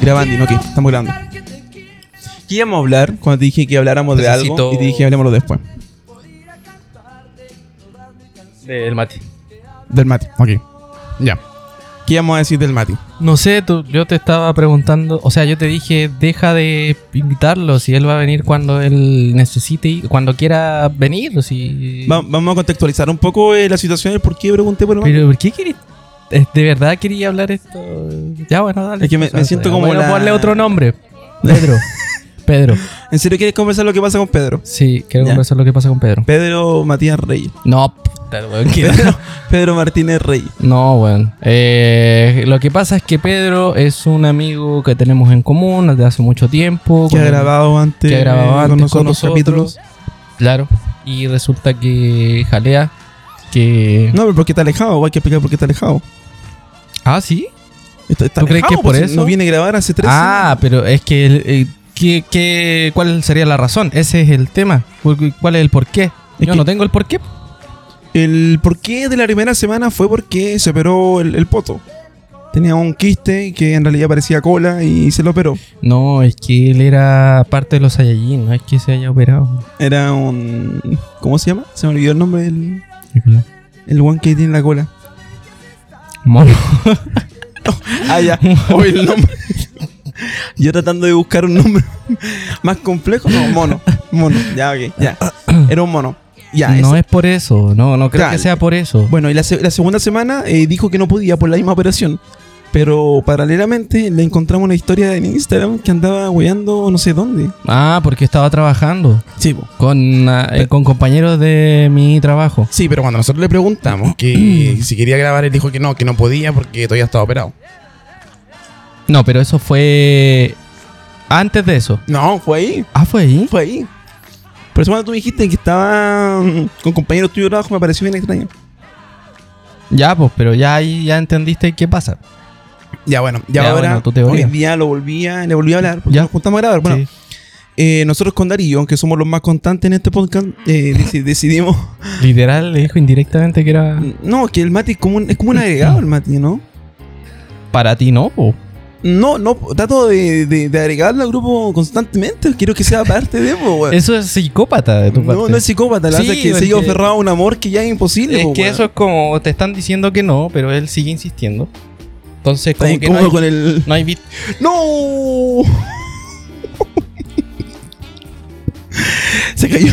Grabando, que estamos grabando. ¿Qué íbamos a hablar cuando te dije que habláramos de algo? Y te dije hablemoslo después. Del Mati. Del Mati, ok. Ya. ¿Qué íbamos a decir del Mati? No sé, tú, yo te estaba preguntando, o sea, yo te dije, deja de invitarlo, si él va a venir cuando él necesite, cuando quiera venir, si... Va- vamos a contextualizar un poco eh, la situación y por qué pregunté por el Mati. Pero, ¿por qué querías? eh, ¿De verdad quería hablar esto? Ya, bueno, dale. Es que me- me siento como bueno, la- ponle otro nombre. Pedro. Pedro. ¿En serio quieres conversar lo que pasa con Pedro? Sí, quiero Ya. conversar lo que pasa con Pedro. Pedro Matías Reyes. No, puta, weón, que- Pedro, Pedro Martínez Reyes. No, bueno. Eh, lo que pasa es que Pedro es un amigo que tenemos en común desde hace mucho tiempo. Que ha grabado antes, que ha grabado antes nosotros, con nosotros. capítulos. Claro. Y resulta que jalea. Que. No, pero ¿por qué está alejado? Hay que explicar por qué está alejado. Ah, sí. Está, está ¿Tú crees alejado, que es por pues, eso? No viene a grabar hace tres Ah, pero es que. el- eh, ¿qué- qué- cuál sería la razón? Ese es el tema. ¿Cuál es el porqué? Es Yo no tengo el porqué. El porqué de la primera semana fue porque se operó el, el poto. Tenía un quiste que en realidad parecía cola y se lo operó. No, es que él era parte de los Saiyajin, no es que se haya operado. Era un. ¿Cómo se llama? Se me olvidó el nombre del. El one que tiene la cola. Mono. Ah, ya. O el nombre. Yo tratando de buscar un nombre más complejo. No, mono. Mono. Ya, ok. Ya. Era un mono. Ya, no ese- es por eso, no, no creo Claro. que sea por eso. Bueno, y la, se- la segunda semana eh, dijo que no podía por la misma operación. Pero paralelamente le encontramos una historia en Instagram que andaba hueando no sé dónde. Ah, porque estaba trabajando Sí, po. con, ah, eh, con compañeros de mi trabajo. Sí, pero cuando nosotros le preguntamos que si quería grabar, él dijo que no, que no podía porque todavía estaba operado. No, pero eso fue antes de eso. No, fue ahí. Ah, fue ahí. Fue ahí. Por eso cuando tú dijiste que estaba mm, con compañeros tuyos de trabajo me pareció bien extraño. Ya, pues, pero ya ahí ya entendiste qué pasa. Ya bueno, ya, Ya, ahora bueno, hoy día lo volví a, le volví a hablar porque Ya. nos juntamos a grabar. Bueno, Sí. eh, nosotros con Darío, que somos los más constantes en este podcast, eh, deci- decidimos... Literal le dijo indirectamente que era No, que el Mati es como un, es como un agregado el Mati, ¿no? para ti, ¿no? po? No, no, trato de, de, de agregarlo al grupo constantemente. Quiero que sea parte de weón. Eso es psicópata de tu parte. No, no es psicópata, la Sí, verdad es que se porque- ha aferrado a un amor que ya es imposible. Es po, que weón. eso es como te están diciendo que no, pero él sigue insistiendo. Entonces, como que no hay, con el. no hay bit- ¡No! se cayó.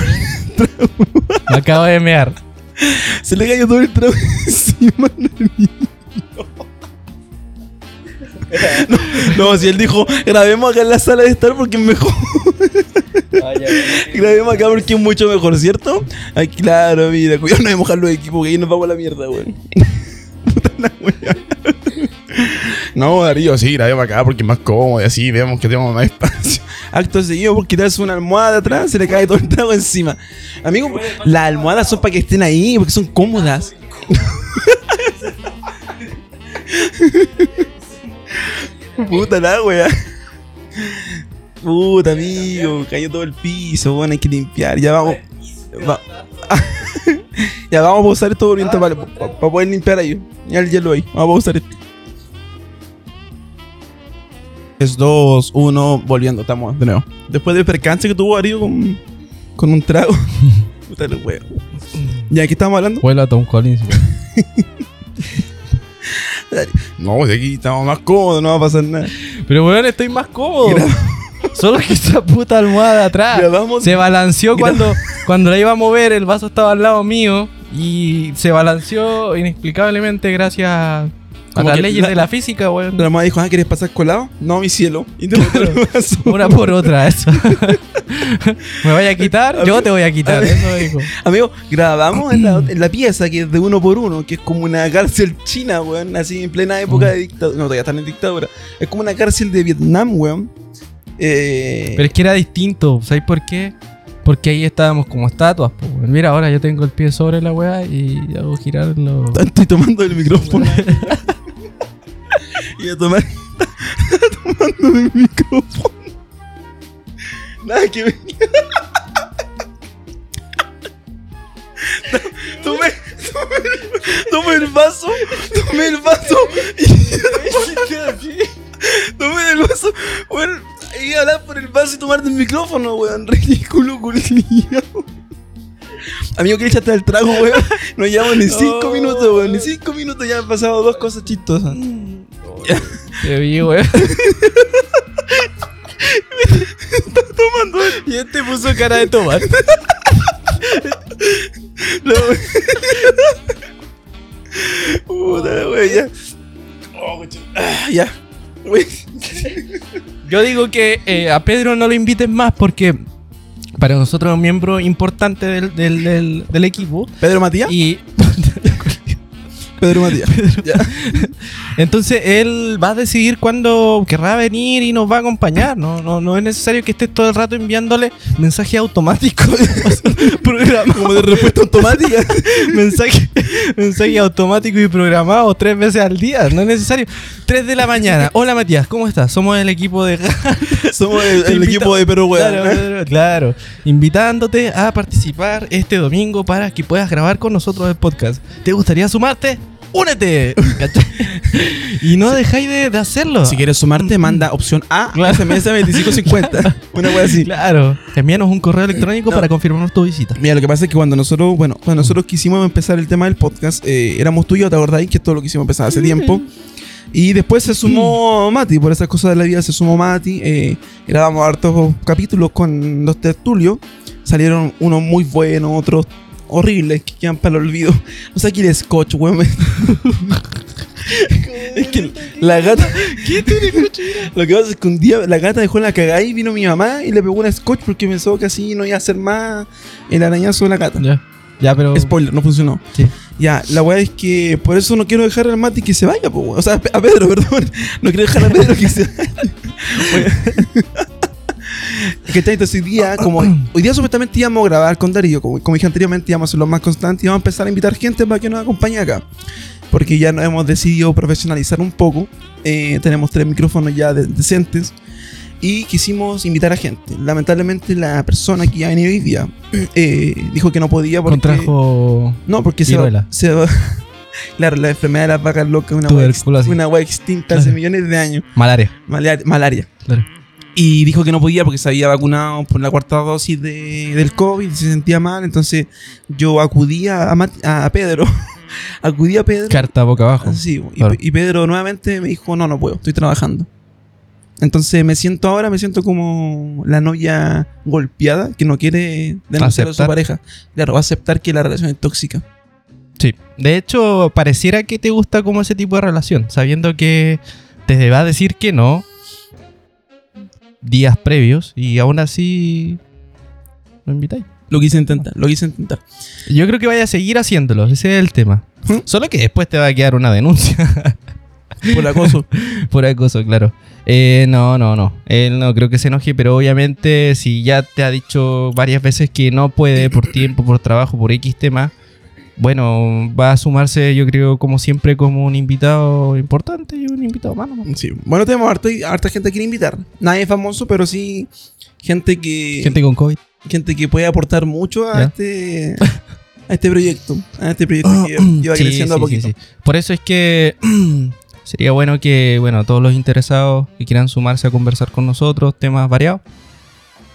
Me acabo de mear. Se le cayó todo el trago encima. al niño. No, no, si él dijo, grabemos acá en la sala de estar porque es mejor. grabemos acá porque es mucho mejor, ¿cierto? Ay, claro, mira, cuidado no de mojar los equipos que ahí nos vamos a la mierda, weón. Puta la wea. No, Darío, sí, grabemos acá porque es más cómodo y así vemos que tenemos más espacio. Acto seguido por quitarse una almohada atrás, se le cae todo el trago encima. Amigo, las almohadas son para que estén ahí, porque son cómodas. Puta la wea. Puta amigo, cayó todo el piso, bueno, hay que limpiar. Ya vamos. va- ya vamos a pausar esto mientras para, poder limpiar ahí. Ya el hielo ahí. Vamos a pausar esto. 3, 2, 1, volviendo, estamos de nuevo. Después del percance que tuvo Darío con, con un trago. Puta el huevo. Ya, ¿qué estamos hablando? Vuelve a Tom Collins. No, pues aquí estamos más ¿Cómo? No va a pasar nada. Pero bueno, estoy más cómodo. Solo que esa puta almohada de atrás Grabamos- se balanceó cuando, cuando la iba a mover, el vaso estaba al lado mío y se balanceó inexplicablemente gracias a Como las que leyes la- de la física, weón. La mamá dijo, ah, ¿quieres pasar colado? No, mi cielo. Y te. Una por otra, eso. ¿Me vaya a quitar? Yo te voy a quitar, eso dijo. Amigo, grabamos en la, en la pieza que es de uno por uno, que es como una cárcel china, weón, así en plena época de dictadura. No, todavía están en dictadura. Es como una cárcel de Vietnam, weón. Eh, Pero es que era distinto, ¿sabes por qué? Porque ahí estábamos como estatuas, po. Mira, ahora yo tengo el pie sobre la weá y hago girar los... Estoy tomando el micrófono. Y a tomar. tomando del micrófono. Nada que ver. Tomé, tomé, tomé el vaso, tomé el vaso y tomé el vaso, weón, y hablar por el vaso y tomar del micrófono, weón, ridículo, culiao. Amigo, que echaste el trago, weón. No llevamos ni cinco minutos, weón. Ni cinco minutos ya han pasado dos cosas chistosas. Te vi, weón. Tomando Y este puso cara de tomar. No, Puta, wey, ya. Oh. Ah, ya. Wey. Yo digo que eh, a Pedro no lo inviten más porque para nosotros es un miembro importante del, del- del- del equipo. Pedro Matías. Y Pedro Matías. Ya. entonces él va a decidir cuándo querrá venir y nos va a acompañar. No, no, no es necesario que estés todo el rato enviándole mensajes automáticos. Como de respuesta automática. mensaje, mensaje automático y programado tres veces al día. No es necesario. 3 de la mañana. Hola Matías, ¿cómo estás? Somos el equipo de Somos el, equipo de Perú, weón. Claro, claro, claro. Invitándote a participar este domingo para que puedas grabar con nosotros el podcast. ¿Te gustaría sumarte? ¡Únete! Y no dejáis de, de hacerlo. Si quieres sumarte, manda opción A, Claro. SMS 2550. Una wea así. Claro. Envíanos un correo electrónico No. para confirmar tu visita. Mira, lo que pasa es que cuando nosotros, bueno, cuando nosotros quisimos empezar el tema del podcast, eh, éramos tú y yo, ¿te acordáis? Que es todo lo que hicimos empezar hace tiempo. Y después se sumó Mati, por esas cosas de la vida se sumó Mati. Eh, grabamos hartos capítulos con los tertulios. Salieron unos muy buenos, otros horribles que quedan para el olvido. O sea, aquí el scotch, weón. es que la gata. ¿Qué tiene Lo que pasa es que un día la gata dejó la cagada y vino mi mamá y le pegó un scotch porque pensó que así no iba a hacer más el arañazo de la gata. Ya. Ya, pero. Spoiler, no funcionó. Sí. Ya, la weá es que por eso no quiero dejar al Mati que se vaya, po. O sea, a Pedro, perdón. No quiero dejar a Pedro que se vaya. que está entonces hoy día, como hoy día supuestamente íbamos a grabar con Darío, como, como dije anteriormente, íbamos a hacerlo más constante y vamos a empezar a invitar gente para que nos acompañe acá. Porque ya nos hemos decidido profesionalizar un poco. Eh, tenemos tres micrófonos ya de- decentes. Y quisimos invitar a gente. Lamentablemente la persona que ya venido hoy día eh, dijo que no podía porque... Contrajo. No, porque se va, Viruela. se va- Claro, la enfermedad de las vacas locas es una una wea extinta hace Claro. millones de años. Malaria. Malaria. malaria. Claro. Y dijo que no podía porque se había vacunado por la cuarta dosis de- del COVID y se sentía mal. Entonces yo acudí a, a Mat- a Pedro. acudí a Pedro. Carta boca abajo. Sí, y, Claro. y Pedro nuevamente me dijo, no, no puedo, estoy trabajando. Entonces me siento ahora, me siento como la novia golpeada que no quiere denunciar a su pareja. Claro, va a aceptar que la relación es tóxica. Sí. De hecho, pareciera que te gusta como ese tipo de relación, sabiendo que te va a decir que no días previos y aún así lo invitáis. Lo quise intentar, lo quise intentar. Yo creo que vaya a seguir haciéndolo, ese es el tema. ¿Mm? Solo que después te va a quedar una denuncia Por acoso. por acoso, claro. Eh, no, no, no. Él no creo que se enoje, pero obviamente si ya te ha dicho varias veces que no puede por tiempo, por trabajo, por X tema, bueno, va a sumarse, yo creo, como siempre, como un invitado importante y un invitado más. Sí. Bueno, tenemos harta, harta gente que quiere invitar. Nadie famoso, pero sí gente que Gente con COVID. gente que puede aportar mucho a Ya. este a este proyecto, a este proyecto que iba Sí, creciendo a sí, poquito. sí, sí. Por eso es que sería bueno que, bueno, todos los interesados que quieran sumarse a conversar con nosotros, temas variados, mm,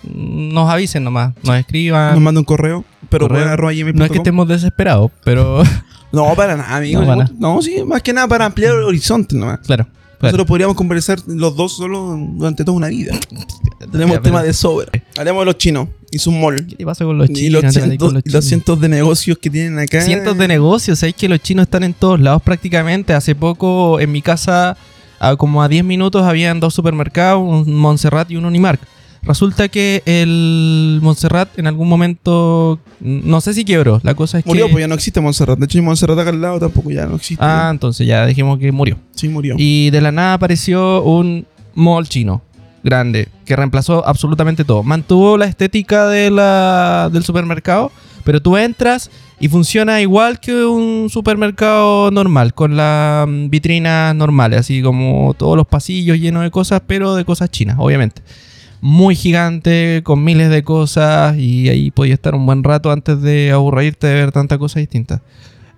nos avisen nomás, nos escriban. Nos manda un correo, pero Correo. no es que estemos desesperados, pero No, para nada, amigo. No, No, para no, sí, más que nada para ampliar el horizonte nomás. claro. claro. Nosotros podríamos conversar los dos solo durante toda una vida. Tenemos Ya, tema de sobra. Hablemos de los chinos y su mall. ¿Qué pasa con los y chinos? los, No te metas cientos, con los y los cientos de negocios que tienen acá. Cientos de negocios, sabéis que los chinos están en todos lados prácticamente. Hace poco en mi casa, a como a 10 minutos, habían dos supermercados, un Montserrat y un Unimark. Resulta que el Montserrat en algún momento, no sé si quebró, la cosa es Murió, que... pues ya no existe Montserrat. De hecho, Montserrat acá al lado tampoco ya no existe. Ah, entonces ya dejemos que murió. sí, murió. Y de la nada apareció un mall chino grande que reemplazó absolutamente todo. Mantuvo la estética de la, del supermercado, Pero tú entras y funciona igual que un supermercado normal, con las mm, vitrinas normales, así como todos los pasillos llenos de cosas, pero de cosas chinas, obviamente. Muy gigante, con miles de cosas, y ahí podía estar un buen rato antes de aburrirte de ver tanta cosa distinta.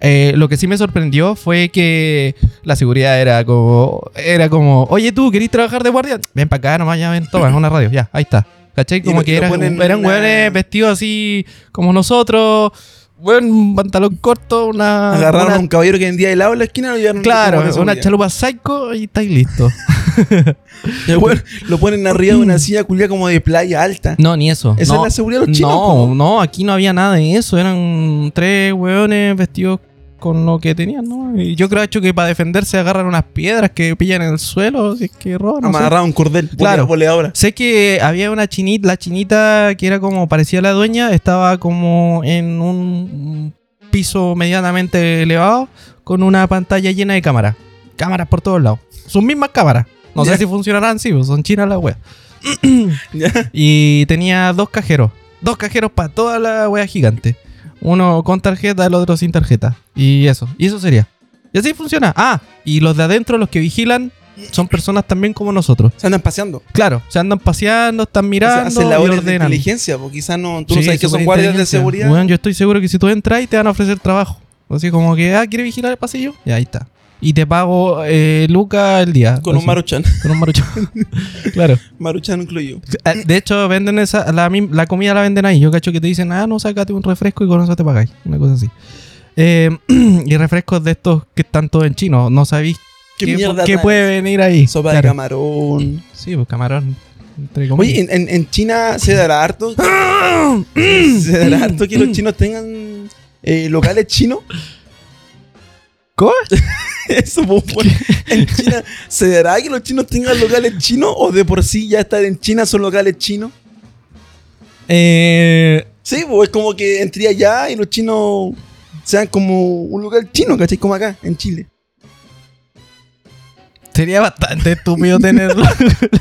Eh, lo que sí me sorprendió fue que la seguridad era como, era como, oye tú, ¿querís trabajar de guardia? Ven para acá nomás, ya ven, toma, es una radio, ya, ahí está. ¿Cachai? Como lo- que eran, eran una- vestidos así como nosotros, bueno, un pantalón corto, una... Agarraron una- a un caballero que vendía helado en la esquina y lo llevaron Claro, una chalupa psycho y estáis listos. Y el weón lo ponen arriba de una silla culia como de playa alta. No, ni eso. Esa no, es la seguridad de los chinos. No, po. no, aquí no había nada de eso. Eran tres hueones vestidos con lo que tenían, ¿no? Y yo creo hecho que para defenderse agarran unas piedras que pillan en el suelo, si es que roban. no sé. Amarrado a un cordel. Claro. Boleadora. Sé que había una chinita, la chinita que era como parecía la dueña, estaba como en un piso medianamente elevado con una pantalla llena de cámaras. Cámaras por todos lados. Sus mismas cámaras. No sé si funcionarán, sí, pues son chinas las weas. Y tenía dos cajeros. Dos cajeros para toda la wea gigante. Uno con tarjeta, el otro sin tarjeta. Y eso. Y eso sería. Y así funciona. Ah, y los de adentro, los que vigilan, son personas también como nosotros. Se andan paseando. Claro, se andan paseando, están O sea, mirando hacen y labores de inteligencia, porque quizás no, tú no sabes que son guardias de seguridad. Weón, yo estoy seguro que si tú entras y te van a ofrecer trabajo. Así como que, ah, ¿quieres vigilar el pasillo? Y ahí está. Y te pago eh, Luca el día. con un maruchan. Con un maruchan. claro. Maruchan incluido. Eh, De hecho, venden esa, la, la comida la venden ahí. Yo cacho que te dicen, ah, no, sácate un refresco y con eso te pagáis. Una cosa así. Eh, y refrescos de estos que están todos en chino. No sabéis ¿Qué qué, mierda qué puede venir ahí. Sopa de camarón. Sí, pues camarón. Oye, en China se dará harto. se dará harto que los chinos tengan eh, locales chinos. ¿Cómo? Eso, bueno, en China, ¿se dará que los chinos tengan locales chinos o de por sí ya estar en China son locales chinos? Eh, Sí, pues es como que entré allá y los chinos sean como un local chino, ¿cachai? Como acá, en Chile. sería bastante estúpido tenerlo.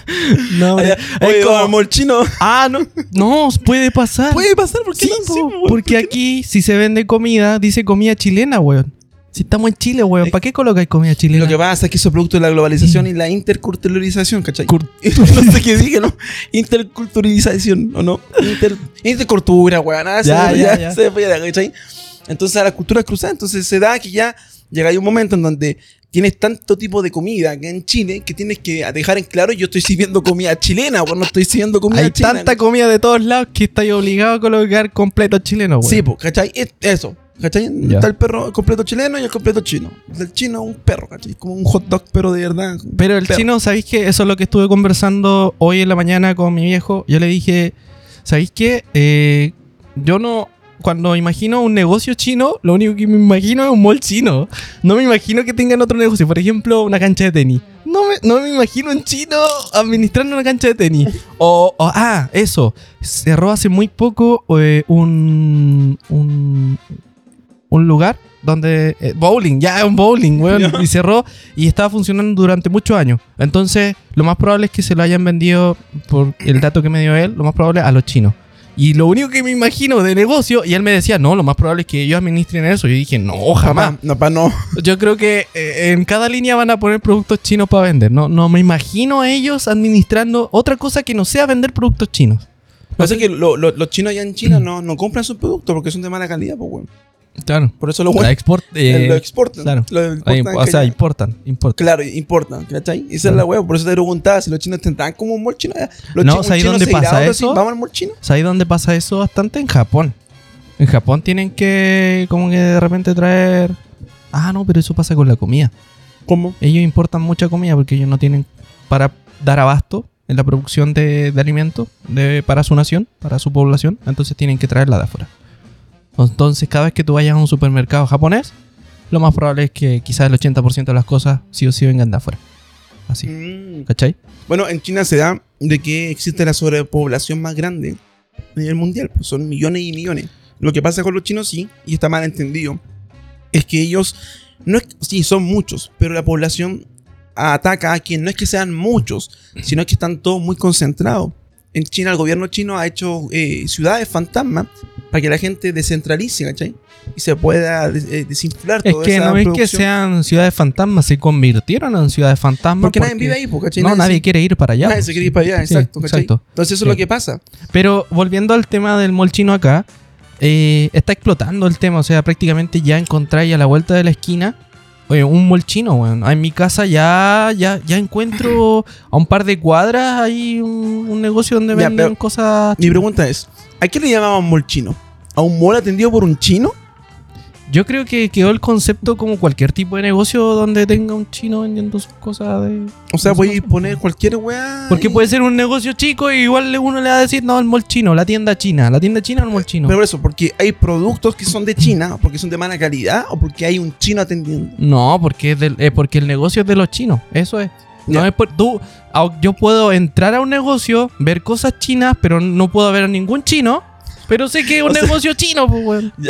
no, Allá, es Oye, como- al chino. Ah, no. No, puede pasar. Puede pasar, porque Sí, no? Sí, po, porque aquí, si se vende comida, dice comida chilena, weón. Si estamos en Chile, weón, ¿para qué colocáis comida chilena? Lo que pasa es que eso es producto de la globalización y la interculturalización, ¿cachai? no sé qué dije, ¿no? Interculturalización, ¿o no? Inter, intercultura, weón. nada, Ya, se, ya, ya, ya. se fue, ¿cachai? Entonces a la cultura cruzada, entonces se da que ya llega un momento en donde tienes tanto tipo de comida acá en Chile que tienes que dejar en claro yo estoy sirviendo comida chilena, weón, no estoy sirviendo comida Hay china. tanta comida de todos lados que estáis obligado a colocar completo chileno, weón. Sí, pues, ¿cachai? Es- Eso. ¿Cachai? Ya. Está el perro completo chileno y el completo chino. El chino es un perro, ¿cachai? Como un hot dog, pero de verdad. Pero el Perro. chino, ¿sabéis qué? Eso es lo que estuve conversando hoy en la mañana con mi viejo. Yo le dije, ¿sabéis qué? Eh, yo no... Cuando imagino un negocio chino, lo único que me imagino es un mall chino. No me imagino que tengan otro negocio. Por ejemplo, una cancha de tenis. No me, no me imagino un chino administrando una cancha de tenis. O, o- ah, eso. Cerró hace muy poco eh, un, un, un lugar donde... eh, bowling, ya, un bowling, weón. Y cerró y estaba funcionando durante muchos años. Entonces, lo más probable es que se lo hayan vendido, por el dato que me dio él, lo más probable a los chinos. Y lo único que me imagino de negocio, y él me decía, no, lo más probable es que ellos administren eso. Yo dije, no, jamás. Papá, no, pa, no. Yo creo que eh, en cada línea van a poner productos chinos para vender. No, no me imagino a ellos administrando otra cosa que no sea vender productos chinos. Pasa que lo- lo- los chinos allá en China no, no compran sus productos porque son de mala calidad, pues, weón. Claro. Por eso La weones export, eh, lo exportan. claro. Lo ahí, exportan o sea, importan, importan. Claro, importan, ¿cachai? Esa es la weón. Por eso te preguntaba si los chinos tendrán como un mall chino. Los No, ¿sabes dónde pasa eso? Vamos al mall chino. ¿Sabes dónde pasa eso bastante? En Japón. En Japón tienen que como que de repente traer... Ah, no, pero eso pasa con la comida. ¿Cómo? Ellos importan mucha comida porque ellos no tienen para dar abasto en la producción de, de alimentos de, para su nación, para su población. Entonces tienen que traerla de afuera. Entonces cada vez que tú vayas a un supermercado japonés, lo más probable es que quizás el 80% de las cosas sí o sí vengan de afuera. Así. Mm. ¿Cachai? Bueno, en China se da de que existe la sobrepoblación más grande a nivel mundial. Pues son millones y millones. Lo que pasa con los chinos, sí, y está mal entendido, es que ellos, no es, sí, son muchos, pero la población ataca a quien no es que sean muchos, sino que están todos muy concentrados. En China, el gobierno chino ha hecho eh, ciudades fantasmas para que la gente descentralice, ¿cachai? Y se pueda eh, desinflar Es toda que esa no es que sean ciudades fantasmas, se convirtieron en ciudades fantasmas. Porque nadie vive ahí, pues, ¿cachai? No, nadie se- quiere ir para allá. nadie pues. se quiere ir para allá, Sí, exacto, ¿cachai? exacto. Entonces eso Sí. es lo que pasa. Pero volviendo al tema del molchino acá, eh, está explotando el tema. O sea, prácticamente ya encontráis a la vuelta de la esquina oye, un molchino, weón. En mi casa ya, ya, ya encuentro a un par de cuadras hay un, un negocio donde Ya, venden pero cosas. Mi pregunta es, ¿a qué le llamaban mall chino? ¿A un mall atendido por un chino? Yo creo que quedó el concepto como cualquier tipo de negocio donde tenga un chino vendiendo sus cosas de. O sea, no sé. poner cualquier weá. Porque y- puede ser un negocio chico y igual uno le va a decir, no, el mall chino, la tienda china, la tienda china o el mall chino. Pero por eso, porque hay productos que son de China, porque son de mala calidad, o porque hay un chino atendiendo. No, porque, es del- eh, porque el negocio es de los chinos. Eso es. No es por, tú, yo puedo entrar a un negocio, ver cosas chinas, pero no puedo ver a ningún chino. Pero sé que es un O sea- negocio chino, pues, weón.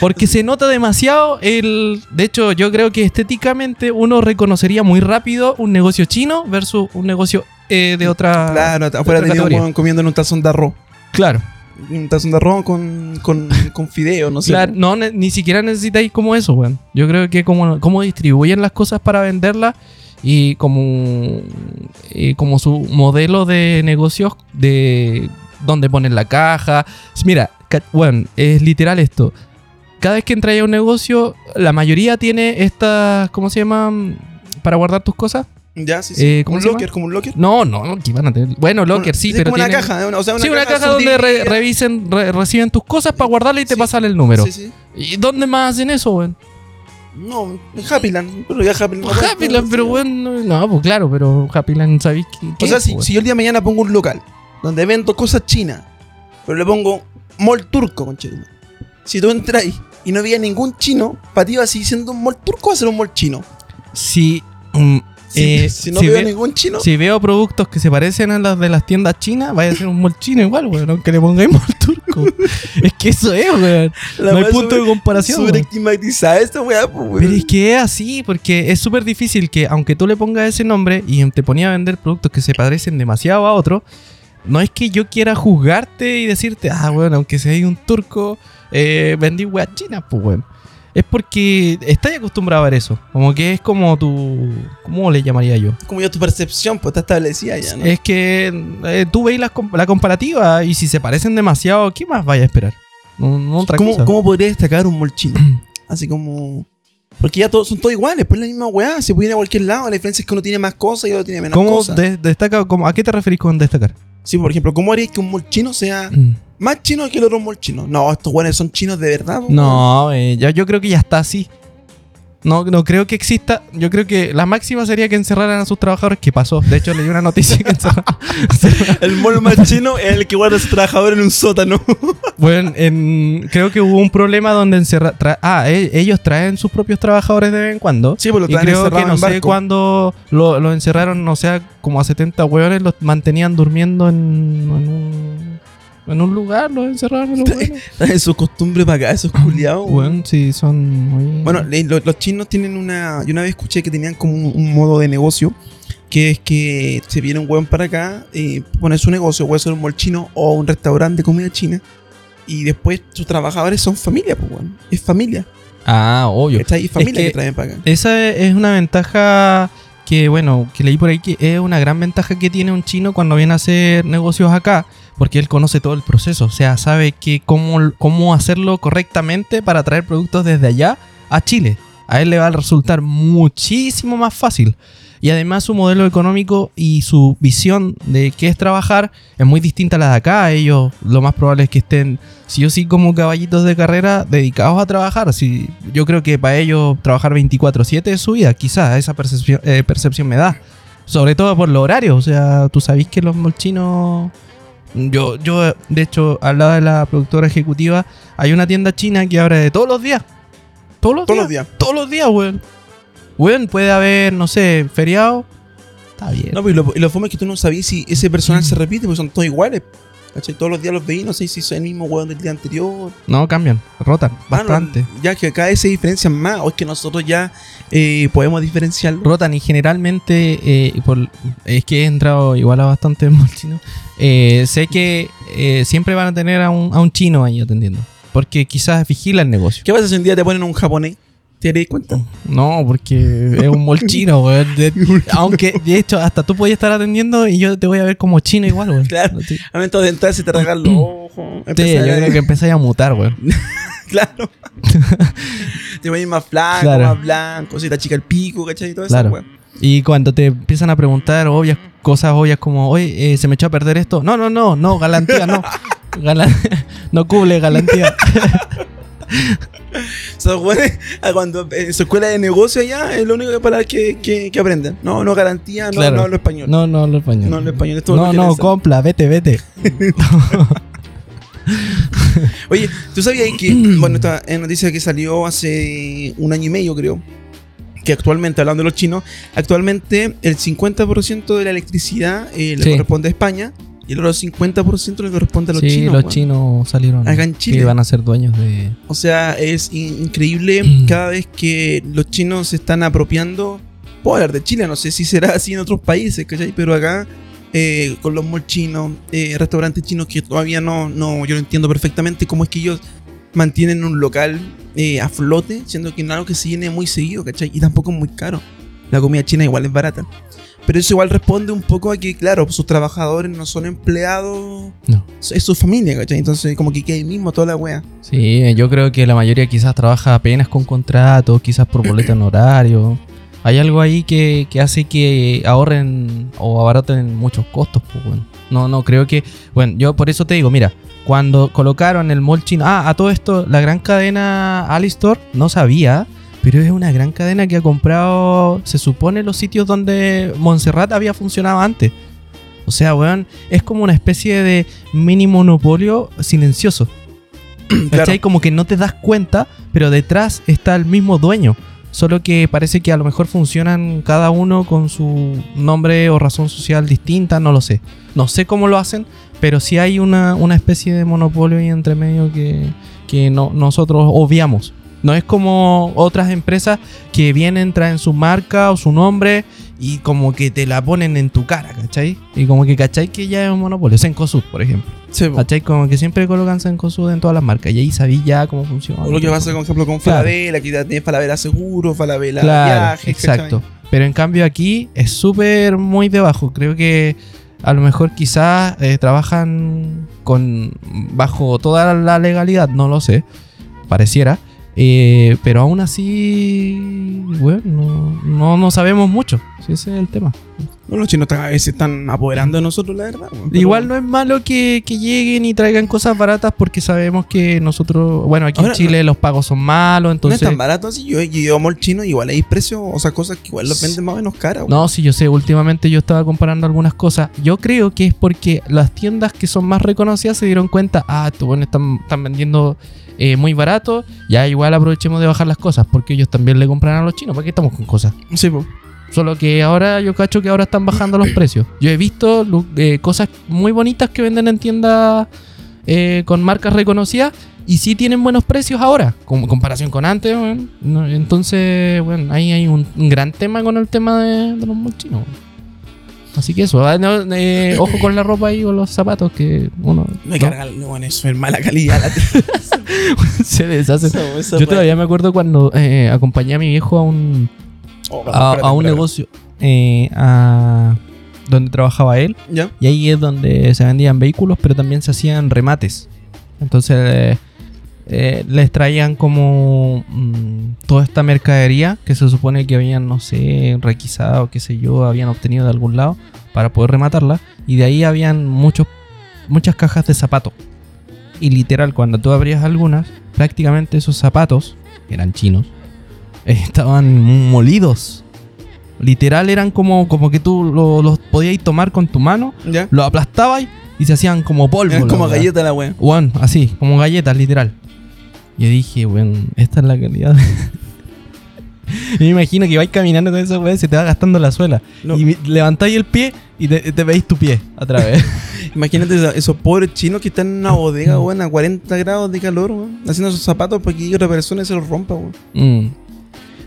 Porque se nota demasiado el. De hecho, yo creo que estéticamente uno reconocería muy rápido un negocio chino versus un negocio eh, de otra. claro, afuera tenía un comiendo en un tazón de arroz. Claro. Un tazón de arroz con, con, con fideo, no sé. Claro, no, ne- ni siquiera necesitáis como eso, weón. Yo creo que como, como distribuyen las cosas para venderlas y como, eh, como su modelo de negocios de donde ponen la caja. Mira, bueno, es literal esto. Cada vez que entras a un negocio, la mayoría tiene estas, ¿cómo se llaman? Para guardar tus cosas. Ya, sí, sí. Eh, ¿cómo un llama? locker, como un locker. No, no, que van a tener. Bueno, locker, sí, Es pero como una caja, o sea, una sí, una caja, caja donde re- revisen, re- reciben tus cosas para guardarla y te Sí. pasan el número. Sí, sí. ¿Y dónde más hacen eso, weón? No, en Happyland. Pero ya Happyland. no Happyland, pero sí. bueno, no, pues claro, pero Happyland, ¿sabéis qué? O sea, es, si, si yo el día de mañana pongo un local donde vendo cosas chinas, pero le pongo mall turco, conchetumare. Si tú entras ahí y no había ningún chino, para ti va a seguir siendo un mall turco o ser un mall chino. Si, mm, Si, eh, si no si veo ve- ningún chino, si veo productos que se parecen a los de las tiendas chinas, vaya a ser un mall chino igual, weón, aunque le pongáis mall turco. es que eso es, weón. no hay punto de comparación. Sobre weón. estigmatizada esta weá, pues. Pero es que es así, porque es súper difícil que, aunque tú le pongas ese nombre y te ponía a vender productos que se parecen demasiado a otro, no es que yo quiera juzgarte y decirte, ah, bueno, aunque sea un turco, eh, vendí weas chinas, pues, weón. Es porque estás acostumbrado a ver eso. Como que es como tu. ¿Cómo le llamaría yo? Como ya tu percepción, pues está establecida ya, ¿no? Es que eh, tú veis la, la comparativa y si se parecen demasiado, ¿qué más vaya a esperar? No, no otra ¿Cómo, cosa. ¿Cómo podría destacar un mall chino? Así como. Porque ya todos son todos iguales, pues la misma weá, se puede ir a cualquier lado. La diferencia es que uno tiene más cosas y otro tiene menos ¿Cómo cosas. de- destaca? cómo- ¿A qué te referís con destacar? Sí, por ejemplo, ¿cómo harías que un mall chino sea más chino que el otro mall chino? No, estos weones son chinos de verdad. No, eh, ya, yo creo que ya está así. No, no creo que exista. Yo creo que la máxima sería que encerraran a sus trabajadores. ¿Qué pasó? De hecho, leí una noticia que encerraron. El mall más chino es el que guarda a su trabajador en un sótano. bueno, en- creo que hubo un problema donde encerra. tra- ah, e- ellos traen sus propios trabajadores de vez en cuando. Sí, pues lo y traen creo que no sé cuándo lo, lo encerraron, no sé, como a 70 hueones, los mantenían durmiendo en, en un. En un lugar, los encerraron en los hueones. Traen su costumbre para acá, esos culiados. Bueno, sí, son muy. Bueno, le- lo- los chinos tienen una. Yo una vez escuché que tenían como un, un modo de negocio. Que es que se viene un weón para acá, y pone su negocio, puede ser un mall chino o un restaurante de comida china. Y después sus trabajadores son familia, pues weón. Es familia. Ah, obvio. Está ahí familia que- que, traen para acá. Esa es una ventaja que, bueno, que leí por ahí que es una gran ventaja que tiene un chino cuando viene a hacer negocios acá, porque él conoce todo el proceso, o sea, sabe que cómo, cómo hacerlo correctamente para traer productos desde allá a Chile. A él le va a resultar muchísimo más fácil. Y además su modelo económico y su visión de qué es trabajar es muy distinta a la de acá. Ellos lo más probable es que estén sí o sí como caballitos de carrera dedicados a trabajar. Sí, yo creo que para ellos trabajar 24/7 es su vida, quizás esa percepción, eh, percepción me da. Sobre todo por los horarios, o sea, tú sabés que los molchinos... Yo, yo, de hecho, al lado de la productora ejecutiva, hay una tienda china que abre de todos los días. Todos los Todos días. los días. Todos los días, weón. Weón, puede haber, no sé, feriado. Está bien. No, pero lo, lo fome es que tú no sabías si ese personal se repite, porque son todos iguales. ¿Cachai? Todos los días los veí, no sé si son el mismo weón del día anterior. No, cambian, rotan Ah, no, bastante. ya que acá se diferencian más, o es que nosotros ya eh, podemos diferenciarlo. Rotan y generalmente, eh, por- es que he entrado igual a bastante chino. Eh, sé que siempre van a tener a un, a un chino ahí atendiendo. Porque quizás vigila el negocio. ¿Qué pasa si un día te ponen un japonés? ¿Te das cuenta? No, porque es un mall chino, weón. De- aunque, de hecho, hasta tú podías estar atendiendo y yo te voy a ver como chino igual, weón. Claro. Sí, A momento de entrar se te regalan los ojos. yo empezar a- creo que empezáis a mutar, weón. Claro. te voy a ir más flaco, Claro. más blanco, si te achica el pico, ¿cachai? Y todo eso, Claro. weón. Y cuando te empiezan a preguntar obvias cosas obvias como, oye, eh, se me echó a perder esto. No, no, no, no, galantía, no. Galan- no cubre galantía. Esos ah, cuando en su escuela de negocio allá, es lo único que para que, que, que aprenden. No, no garantía, no, Claro. no hablo español. No, no, lo español. No hablo español, No, no, compla, vete, vete. Oye, ¿tú sabías que, bueno, esta es noticia que salió hace un año y medio, creo, que actualmente, hablando de los chinos, actualmente el 50% de la electricidad eh, le Sí. corresponde a España y el otro 50% le corresponde a los sí, chinos. los weón. chinos salieron. Acá en Chile. Que van a ser dueños de. O sea, es in- increíble cada vez que los chinos se están apropiando. Puedo hablar de Chile, no sé si será así en otros países, ¿cachai? Pero acá, eh, con los malls chinos, eh, restaurantes chinos que todavía no, no, yo no entiendo perfectamente cómo es que ellos mantienen un local eh, a flote, siendo que no es algo que se llene muy seguido, ¿cachai? Y tampoco es muy caro. La comida china igual es barata. Pero eso igual responde un poco a que, claro, sus trabajadores no son empleados, No. es su familia, ¿cachai? Entonces, como que queda ahí mismo toda la wea. Sí, yo creo que la mayoría quizás trabaja apenas con contratos, quizás por boleta en horario. Hay algo ahí que, que hace que ahorren o abaraten muchos costos, pues, bueno. No, no, creo que. Bueno, yo por eso te digo, mira, cuando colocaron el mall chino. Ah, a todo esto, la gran cadena Alistor, no sabía, pero es una gran cadena que ha comprado, se supone, los sitios donde Montserrat había funcionado antes. O sea, weón, es como una especie de mini monopolio silencioso. ¿Cachai? Como que no te das cuenta, pero detrás está el mismo dueño. Solo que parece que a lo mejor funcionan cada uno con su nombre o razón social distinta, no lo sé. No sé cómo lo hacen, pero sí hay una, una especie de monopolio ahí entre medio que, que no, nosotros obviamos. No es como otras empresas que vienen, traen su marca o su nombre y como que te la ponen en tu cara, ¿cachai? Y como que, ¿cachai? Que ya es un monopolio. Sencosud, por ejemplo. Sí. ¿Cachai? Como que siempre colocan Sencosud en todas las marcas. Y ahí sabí ya cómo funciona. O lo que pasa, por ejemplo, con Claro. Falabella, que ya Falabella Seguro, Falabella Claro, Viajes. exacto. Pero en cambio aquí es súper muy debajo. Creo que a lo mejor quizás eh, trabajan con bajo toda la legalidad, no lo sé. Pareciera. Eh, pero aún así, bueno, no, no, no sabemos mucho. Si ese es el tema. Bueno, los chinos cada vez se están apoderando de nosotros, la verdad. Pero- Igual no es malo que, que lleguen y traigan cosas baratas porque sabemos que nosotros, bueno, aquí Ahora, en Chile los pagos son malos, No entonces... es tan barato así. Yo, yo llevo al chino, igual hay precios, o sea, cosas que igual los venden más o menos caras. No, sí, yo sé, últimamente yo estaba comparando algunas cosas. Yo creo que es porque las tiendas que son más reconocidas se dieron cuenta, ah, estos buenos están, están vendiendo eh, muy barato, ya igual aprovechemos de bajar las cosas, porque ellos también le compran a los chinos, ¿para qué estamos con cosas? Sí, po. Solo que ahora yo cacho que ahora están bajando los precios. Yo he visto eh, cosas muy bonitas que venden en tiendas eh, con marcas reconocidas y sí tienen buenos precios ahora, con comparación con antes. entonces, bueno, ahí hay un, un gran tema con el tema de, de los mochinos. Así que eso, ah, no, eh, ojo con la ropa y con los zapatos que uno Me ¿no? carga, no, bueno, eso es mala calidad. La se deshace. Esa Yo todavía me acuerdo cuando eh, acompañé a mi viejo a un, Oh, a, espérate, a un negocio eh, a- donde trabajaba él. ¿Ya? Y ahí es donde se vendían vehículos, pero también se hacían remates. Entonces eh, les traían como mm, toda esta mercadería que se supone que habían, no sé, requisado, qué sé yo, habían obtenido de algún lado para poder rematarla. Y de ahí habían muchos, muchas cajas de zapatos. Y literal, cuando tú abrías algunas, prácticamente esos zapatos, que eran chinos, estaban molidos. Literal eran como, como que tú lo- los podías tomar con tu mano, ¿Ya? lo aplastabas y se hacían como polvo. Eran como weá. galleta la wea. Weón, así, como galletas, literal. Yo dije, weón, esta es la calidad. me imagino que vais caminando con esa weá y se te va gastando la suela. No. Y levantáis el pie y te, te veis tu pie otra vez. Imagínate esos pobres chinos que están en una bodega, weón, a 40 grados de calor, weón, haciendo sus zapatos para que otra persona se los rompa, weón. Mm.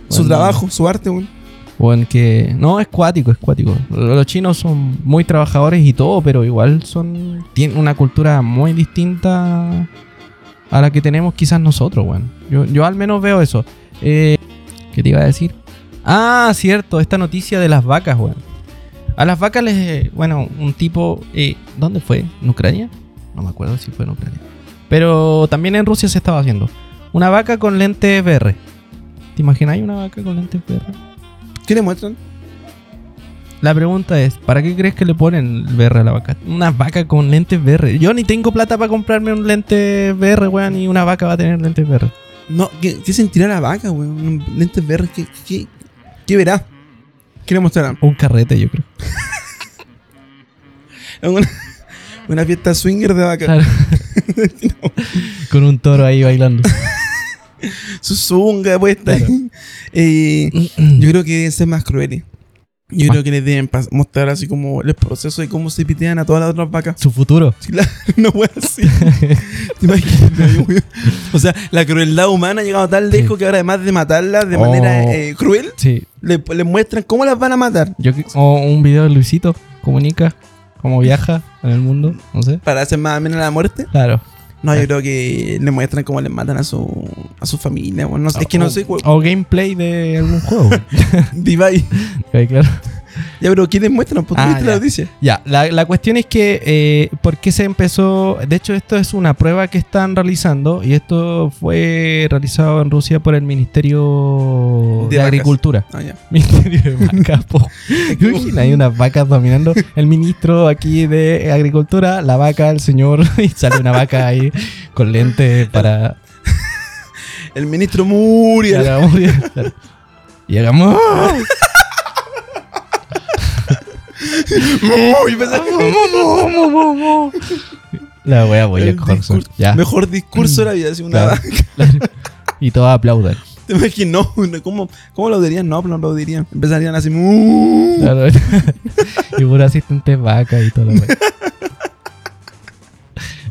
Su Bueno. trabajo, su arte, weón. Bueno, que. No, es cuático, es cuático. Los chinos son muy trabajadores y todo, pero igual son. Tienen una cultura muy distinta a la que tenemos quizás nosotros, weón. Yo, yo al menos veo eso. Eh, ¿Qué te iba a decir? Ah, cierto, esta noticia de las vacas, weón. A las vacas les. Bueno, un tipo. eh, ¿Dónde fue? ¿En Ucrania? No me acuerdo si fue en Ucrania. Pero también en Rusia se estaba haciendo. Una vaca con lentes VR. ¿Te imaginas una vaca con lentes VR? ¿Qué le muestran? La pregunta es, ¿para qué crees que le ponen el VR a la vaca? Una vaca con lentes VR. Yo ni tengo plata para comprarme un lente VR, weón, y una vaca va a tener lentes VR. No, ¿qué, qué sentirá la vaca, weón? Lentes verdes, ¿qué, qué, qué verá? ¿Qué le mostrarán? Un carrete, yo creo. Una, una fiesta swinger de vaca. Claro. Con un toro ahí bailando. Su zunga puesta. Claro. Eh, yo creo que deben ser más crueles. Yo creo que les deben mostrar así como el proceso de cómo se pitean a todas las otras vacas. Su futuro. No fue así. ¿Te imaginas, weón? O sea, la crueldad humana ha llegado tan lejos que ahora además de matarlas de Oh. manera eh, cruel, Sí. le, le muestran cómo las van a matar. Yo, o un video de Luisito comunica cómo viaja en el mundo, no sé. Para hacer más amena la muerte. Claro. No, yo creo que le muestran cómo les matan a su, a su familia. weón. No sé, es que no O- sé. O gameplay de algún juego. Divide. Claro. Ya, pero ¿quién les muestran? Pues tú Ah, la noticia. Ya, la, la cuestión es que, eh, ¿por qué se empezó? De hecho, esto es una prueba que están realizando y esto fue realizado en Rusia por el Ministerio De. Agricultura. Ah, ya. Ministerio de vacas. Hay unas vacas dominando. El ministro aquí de Agricultura, la vaca, el señor, y sale una vaca ahí con lentes para. El ministro Muriel. Claro. Y hagamos. La wea voy a El coger. discurso- Ya. Mejor discurso de la vida. Así una Claro. Y todos aplauden. Te imaginas, no, no, ¿cómo, ¿cómo lo dirían? No, no lo dirían. Empezarían así. Claro. y puro asistente vaca y todo lo demás.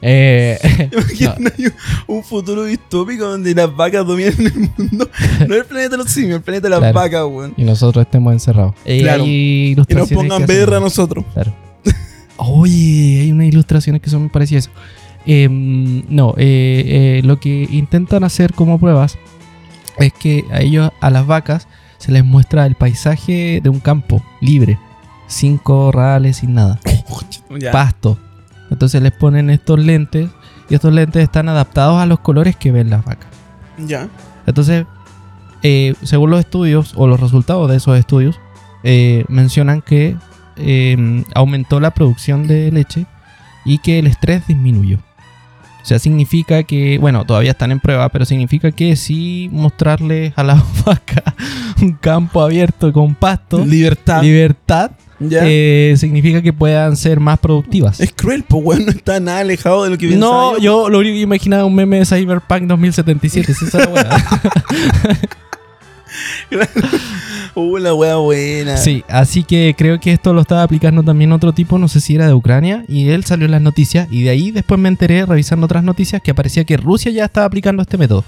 Eh, ¿Te imaginas un, futuro distópico donde las vacas dominan el mundo? No el planeta de los simios, el planeta de las Claro. vacas, weón. y nosotros estemos encerrados. Eh, Claro. Y nos pongan VR a nosotros. Claro. Oye, hay unas ilustraciones que son muy parecidas. Eh, no, eh, eh, lo que intentan hacer como pruebas es que a ellos, a las vacas, se les muestra el paisaje de un campo libre, sin corrales, sin nada. Pasto. Entonces les ponen estos lentes y estos lentes están adaptados a los colores que ven las vacas. Ya. Entonces, eh, según los estudios o los resultados de esos estudios, eh, mencionan que eh, aumentó la producción de leche y que el estrés disminuyó. O sea, significa que, bueno, todavía están en prueba, pero significa que si mostrarles a las vacas un campo abierto con pasto, Libertad. libertad, eh, significa que puedan ser más productivas. es cruel, pues, weón. No está nada alejado de lo que pensaba No, yo lo único que imaginaba un meme de Cyberpunk 2077. Esa es buena. Uh, la wea buena. sí, así que creo que esto lo estaba aplicando también otro tipo, no sé si era de Ucrania, y él salió en las noticias, y de ahí después me enteré revisando otras noticias que aparecía que Rusia ya estaba aplicando este método.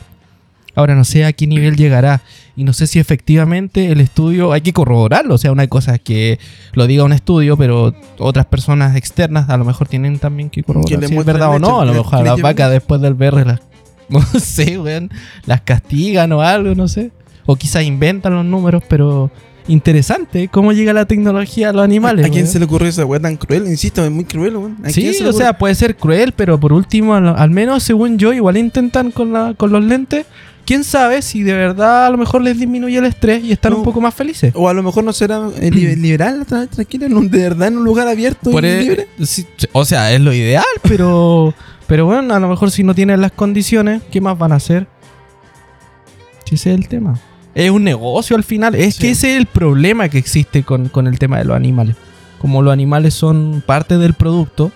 Ahora no sé a qué nivel llegará y no sé si efectivamente el estudio hay que corroborarlo. O sea, una cosa es que lo diga un estudio, pero otras personas externas a lo mejor tienen también que corroborar si es verdad o no. A lo mejor a las vacas después del VR las, no sé, weón, las castigan o algo, no sé. O quizás inventan los números, pero interesante cómo llega la tecnología a los animales. ¿A quién se le ocurrió esa wea tan cruel? Insisto, es muy cruel, weón. ¿A quién Sí, se o sea, puede ser cruel, pero por último, al, al menos según yo, igual intentan con, la, con los lentes. ¿Quién sabe si de verdad a lo mejor les disminuye el estrés y están No. un poco más felices? O a lo mejor no será eh, li- liberal, tra- tranquilo, de verdad en un lugar abierto Por y e- libre. sí, o sea, es lo ideal, pero, pero bueno, a lo mejor si no tienen las condiciones, ¿qué más van a hacer? Ese es el tema. Es un negocio al final. Es Sí. que ese es el problema que existe con, con el tema de los animales. Como los animales son parte del producto,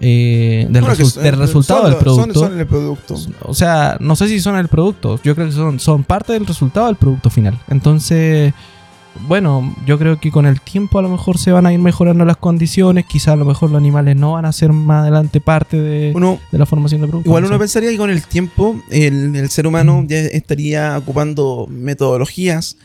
eh, del, resu- del resultado son- del producto. Son, son el producto. O sea, no sé si son el producto. Yo creo que son, son parte del resultado del producto final. Entonces, bueno, yo creo que con el tiempo a lo mejor se van a ir mejorando las condiciones. Quizás a lo mejor los animales no van a ser más adelante parte de, Uno, de la formación de producto. igual no uno sé. pensaría que con el tiempo el, el ser humano ya estaría ocupando metodologías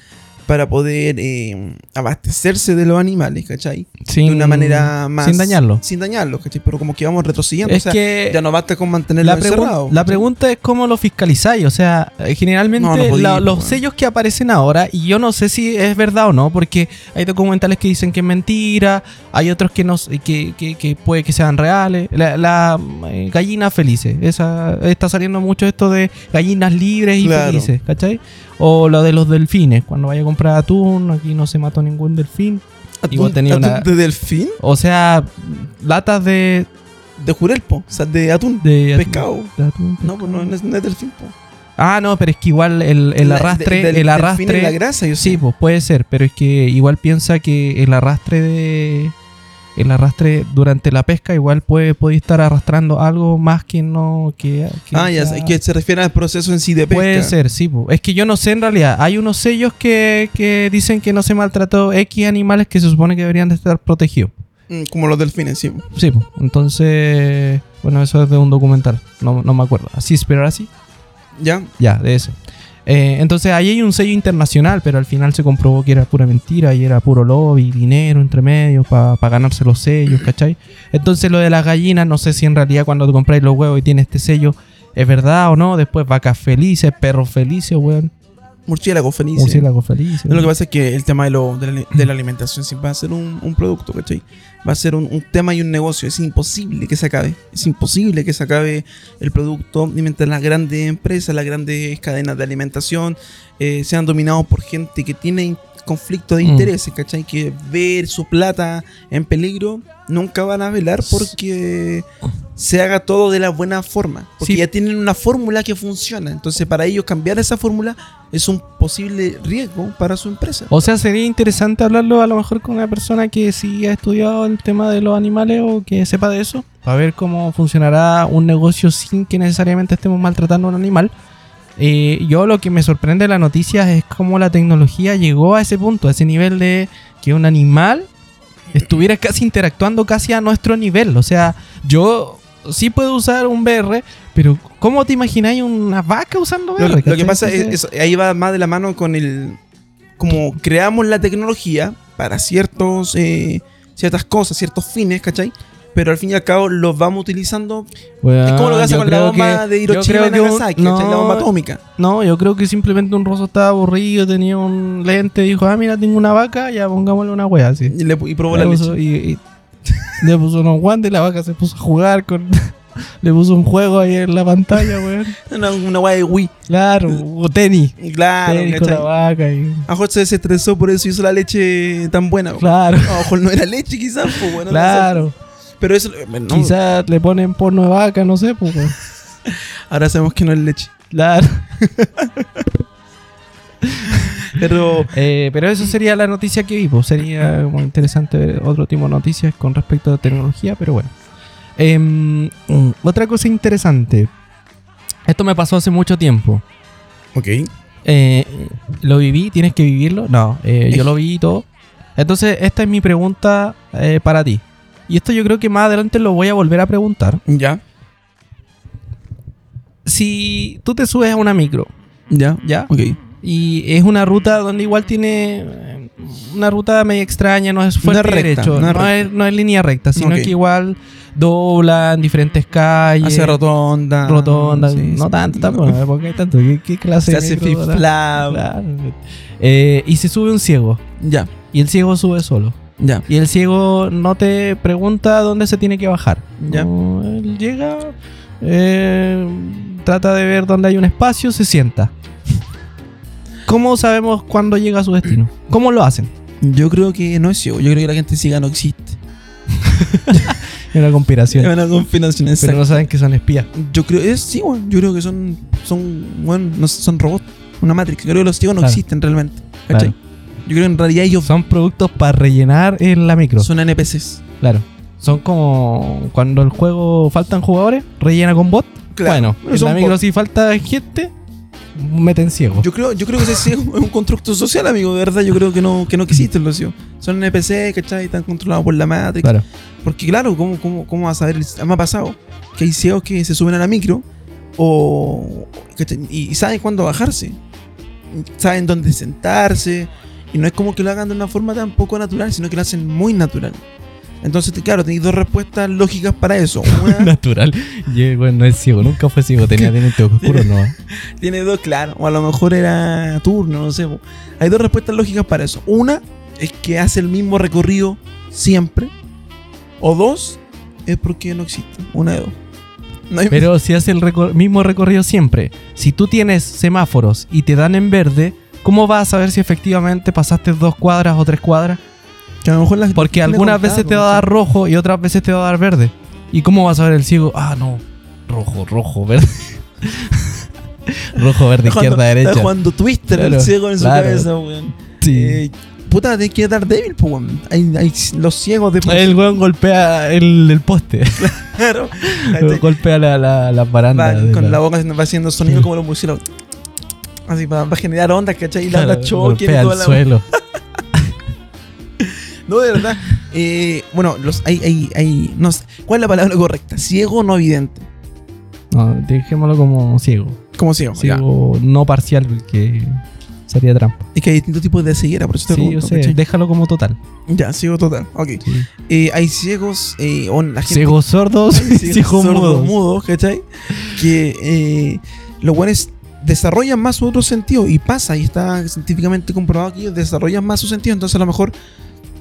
para poder eh, abastecerse de los animales, ¿cachai? Sin- de una manera más... Sin dañarlo. Sin dañarlos, ¿cachai? Pero como que vamos retrocediendo. Es o sea, que ya no basta con mantenerlo la, encerrado. la pregunta es cómo lo fiscalizáis. O sea, eh, generalmente No, no podí, la- los pues, sellos que aparecen ahora, y yo no sé si es verdad o no, porque hay documentales que dicen que es mentira, hay otros que no que, que- que puede que sean reales. La, la, eh, gallina felices, esa está saliendo mucho esto de gallinas libres y Claro. felices, ¿cachai? O lo de los delfines, cuando vaya a comprar atún, aquí no se mató ningún delfín. ¿Atún- atún una- de delfín? O sea, latas de, De jurelpo, o sea, de atún. de atún- Pescado. de atún, No, pues no, no es, no es delfín, po. Ah, no, pero es que igual el, el La- arrastre, de- del- el arrastre. la grasa, yo sí, sé. pues puede ser, pero es que igual piensa que el arrastre de. El arrastre durante la pesca igual puede, puede estar arrastrando algo más que no. Que, que Ah, ya sé, que se refiere al proceso en sí de pesca. Puede ser, sí. po. Es que yo no sé en realidad. Hay unos sellos que, que dicen que no se maltrató X animales que se supone que deberían de estar protegidos. Mm, Como los delfines, sí. Sí, po. entonces. Bueno, eso es de un documental. No, no me acuerdo. Así, pero así. ¿Ya? Ya, de ese. Eh, entonces ahí hay un sello internacional, pero al final se comprobó que era pura mentira y era puro lobby, dinero entre medio para ganarse los sellos, ¿cachai? Entonces lo de las gallinas, no sé si en realidad cuando te compráis los huevos y tiene este sello es verdad o no. Después vacas felices, perros felices, weón. Murciélago feliz. Murciélagos felices. Lo que pasa es que el tema de, lo- de, la, de la alimentación siempre va a ser un, un producto, ¿cachai? Va a ser un, un tema y un negocio. Es imposible que se acabe. Es imposible que se acabe el producto. Y mientras las grandes empresas, las grandes cadenas de alimentación eh, sean dominados por gente que tiene in- conflicto de Mm. intereses, ¿cachai? Que ver su plata en peligro, nunca van a velar porque se haga todo de la buena forma. Porque Sí. ya tienen una fórmula que funciona. Entonces, para ellos cambiar esa fórmula es un posible riesgo para su empresa. O sea, sería interesante hablarlo a lo mejor con una persona que sí ha estudiado el tema de los animales o que sepa de eso, para ver cómo funcionará un negocio sin que necesariamente estemos maltratando a un animal. Eh, yo lo que me sorprende de la noticia es cómo la tecnología llegó a ese punto, a ese nivel de que un animal estuviera casi interactuando casi a nuestro nivel. O sea, yo sí puedo usar un VR, pero ¿cómo te imagináis una vaca usando Lo, VR? lo que pasa es, es- ahí va más de la mano con el. Como creamos la tecnología para ciertos, eh, ciertas cosas, ciertos fines, ¿cachai? Pero al fin y al cabo los vamos utilizando. es como lo que hace con la bomba que- de Hiroshima y Nagasaki, ¿cachai? La bomba atómica. No, yo creo que simplemente un roso estaba aburrido, tenía un lente, dijo, ah, mira, tengo una vaca, ya pongámosle una wea así. Y, le, y probó Le la puso- leche. y, y- le puso unos guantes y la vaca se puso a jugar con... le puso un juego ahí en la pantalla, weón. Una, una guay de Wii. Claro, o tenis. Claro, tenis con la vaca y... A lo mejor se desestresó por eso hizo la leche tan buena. weón. Claro, mejor no era leche, quizás. Pues, bueno, no claro. Pero eso. eh, no, Quizás le ponen porno de vaca, no sé, pues. ahora sabemos que no es leche. Claro. Pero. Eh, pero eso sería la noticia que vi. pues, Sería como interesante ver otro tipo de noticias con respecto a tecnología, pero bueno. Em, mm, otra cosa interesante. Esto me pasó hace mucho tiempo. Ok. Eh, ¿Lo viví? ¿Tienes que vivirlo? No, yo lo vi y todo. Entonces, esta es mi pregunta para ti. Y esto yo creo que más adelante lo voy a volver a preguntar. Ya, Si tú te subes a una micro, ya, ¿ya? ok. Y es una ruta donde igual tiene eh, una ruta media extraña, no es fuerte recta, derecho, no es no es línea recta, sino que igual dobla en diferentes calles, Hace rotonda. rotondas, sí, no sí. tanto, tampoco, ¿eh? porque hay tanto, ¿qué, qué clase Se de hace. Claro. Eh, y se sube un ciego, Ya, y el ciego sube solo. Ya. Y el ciego no te pregunta dónde se tiene que bajar. Ya. No, él llega, eh, trata de ver dónde hay un espacio, se sienta. ¿Cómo sabemos cuándo llega a su destino? ¿Cómo lo hacen? Yo creo que no es ciego. Yo creo que la gente ciega no existe. Es una conspiración. Es una combinación Pero no saben que son espías. Yo creo, es, sí, weón. Yo creo que son, son, bueno, no son robots. Una Matrix. Yo creo que los ciegos no Claro. existen realmente. ¿Cachai? Claro. Yo creo que en realidad ellos Son productos para rellenar en la micro. son NPCs. Claro. Son como cuando el juego faltan jugadores, rellena con bot. Claro, bueno, en la micro si falta gente, meten ciego. Yo creo, yo creo que ese ciego es un constructo social, amigo. De verdad, yo creo que no, que no existen los ciegos. Son NPC, ¿cachai? Están controlados por la Matrix. Claro. Porque, claro, ¿cómo, cómo, cómo vas a ver? Me ha pasado que hay ciegos que se suben a la micro o, y, y saben cuándo bajarse. Saben dónde sentarse. Y no es como que lo hagan de una forma tan poco natural, sino que lo hacen muy natural. Entonces, claro, tenéis dos respuestas lógicas para eso. Una Natural. Eh, bueno, no es ciego, nunca fue ciego, tenía dientes oscuros, no. tiene dos, claro. O a lo mejor era turno, no sé. Hay dos respuestas lógicas para eso. Una es que hace el mismo recorrido siempre. O dos, es porque no existe. Una de dos. No hay- Pero si hace el recor- mismo recorrido siempre, si tú tienes semáforos y te dan en verde, ¿cómo vas a saber si efectivamente pasaste dos cuadras o tres cuadras? que a lo mejor la gente Porque algunas veces te va a dar rojo y otras veces te va a dar verde. ¿Y cómo vas a ver el ciego? Ah, no. Rojo, rojo, verde. rojo, verde, Está izquierda, Está derecha. jugando Twister el ciego en su cabeza, weón. Sí. Eh, puta, tenés que dar débil, pues, weón. Hay, hay los ciegos de el weón golpea el, el poste. Claro. golpea la, la, la Va baranda. de con la- la boca va haciendo sonido Sí. como los murciélagos. Así para, para generar ondas, ¿cachai? Y la onda choque y toda la suelo. No, de verdad. Eh, bueno, los hay, hay, hay. No sé, ¿Cuál es la palabra correcta? ¿Ciego o no evidente? No, dejémoslo como ciego. Como ciego. ya. Ciego no parcial, que sería trampa. Es que hay distintos tipos de ceguera, por eso te Sí, yo pregunto, sé. ¿cachai? Déjalo como total. Ya, ciego total. Ok. Sí. Eh, hay ciegos, eh, o la gente. Ciegos sordos ciegos ciegos sordos, mudos. mudos, ¿cachai? Que eh, los buenos desarrollan más su otro sentido y pasa, y está científicamente comprobado que ellos desarrollan más su sentido. Entonces, a lo mejor,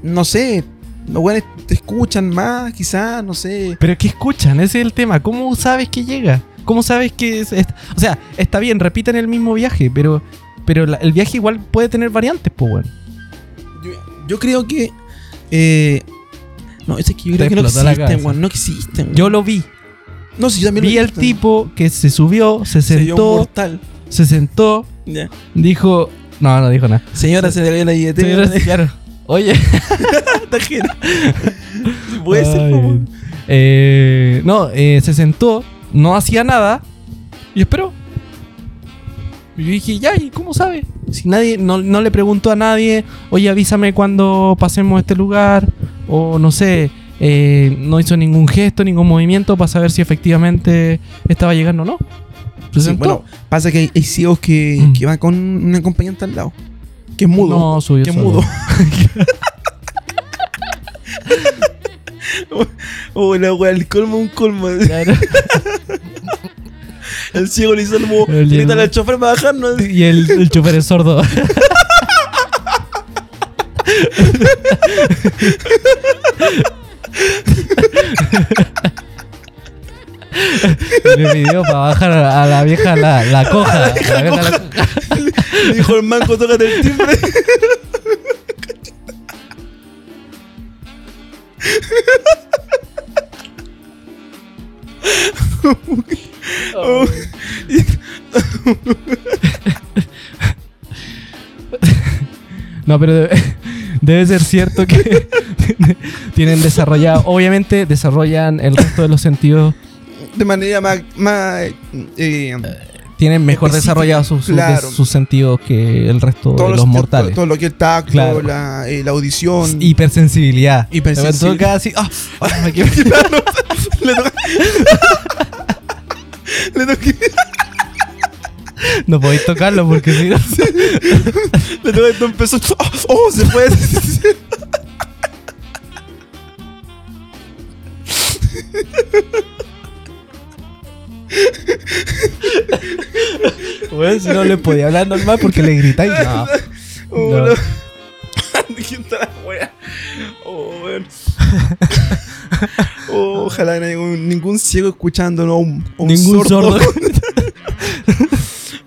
no sé, los buenos te escuchan más, quizás, no sé. Pero que escuchan, ese es el tema. ¿Cómo sabes que llega? ¿Cómo sabes que es, es- O sea, está bien, repiten el mismo viaje, pero, pero la- el viaje igual puede tener variantes, pues, bueno. Yo, yo creo que. eh, no, es que yo creo que no existen, weón. No existen. weón. Yo lo vi. No, si yo también Vi al tipo que se subió, se dio sentó, se sentó, dijo. No, no dijo nada. Señora, se le cayó la billetera. Señora, claro. Oye. Puede ser, weón. Eh, no, eh, se sentó, no hacía nada y esperó. Y yo dije, ya, ¿y cómo sabe? Si nadie, no, no le preguntó a nadie, oye, avísame cuando pasemos este lugar, o no sé, eh, no hizo ningún gesto, ningún movimiento para saber si efectivamente estaba llegando o no. Sí, bueno, pasa que hay, hay ciegos que, Mm. que van con un acompañante al lado. Que es mudo. No, subió que es mudo. Oh, la wea, el colmo, un colmo. Claro. El ciego le hizo el modo. El- Grítale al chofer para bajarnos. y el, el chofer es sordo. Le pidió para bajar a la vieja la, la coja. la vieja La vieja la coja. coja. Le dijo el manco, tócate el timbre. Oh. No, pero debe, debe ser cierto que tienen desarrollado. Obviamente desarrollan el resto de los sentidos. De manera más. más eh, Tienen mejor desarrollados sus, sus- claro. sus sentidos que el resto de los mortales. Todo, lo que el tacto, Claro. la, eh, la audición. Hipersensibilidad. Hipersensibil- Me toca así. ah, ah, me quiero- le toca. le toca. No podéis tocarlo porque si no. Le toca esto empezó. ¡Oh! oh, se puede! Bueno, si no le podía hablar normal porque le gritáis. No. Oh, No. Oh, weón. Oh, ojalá no haya ningún, ciego escuchándolo. Un, un Ningún sordo.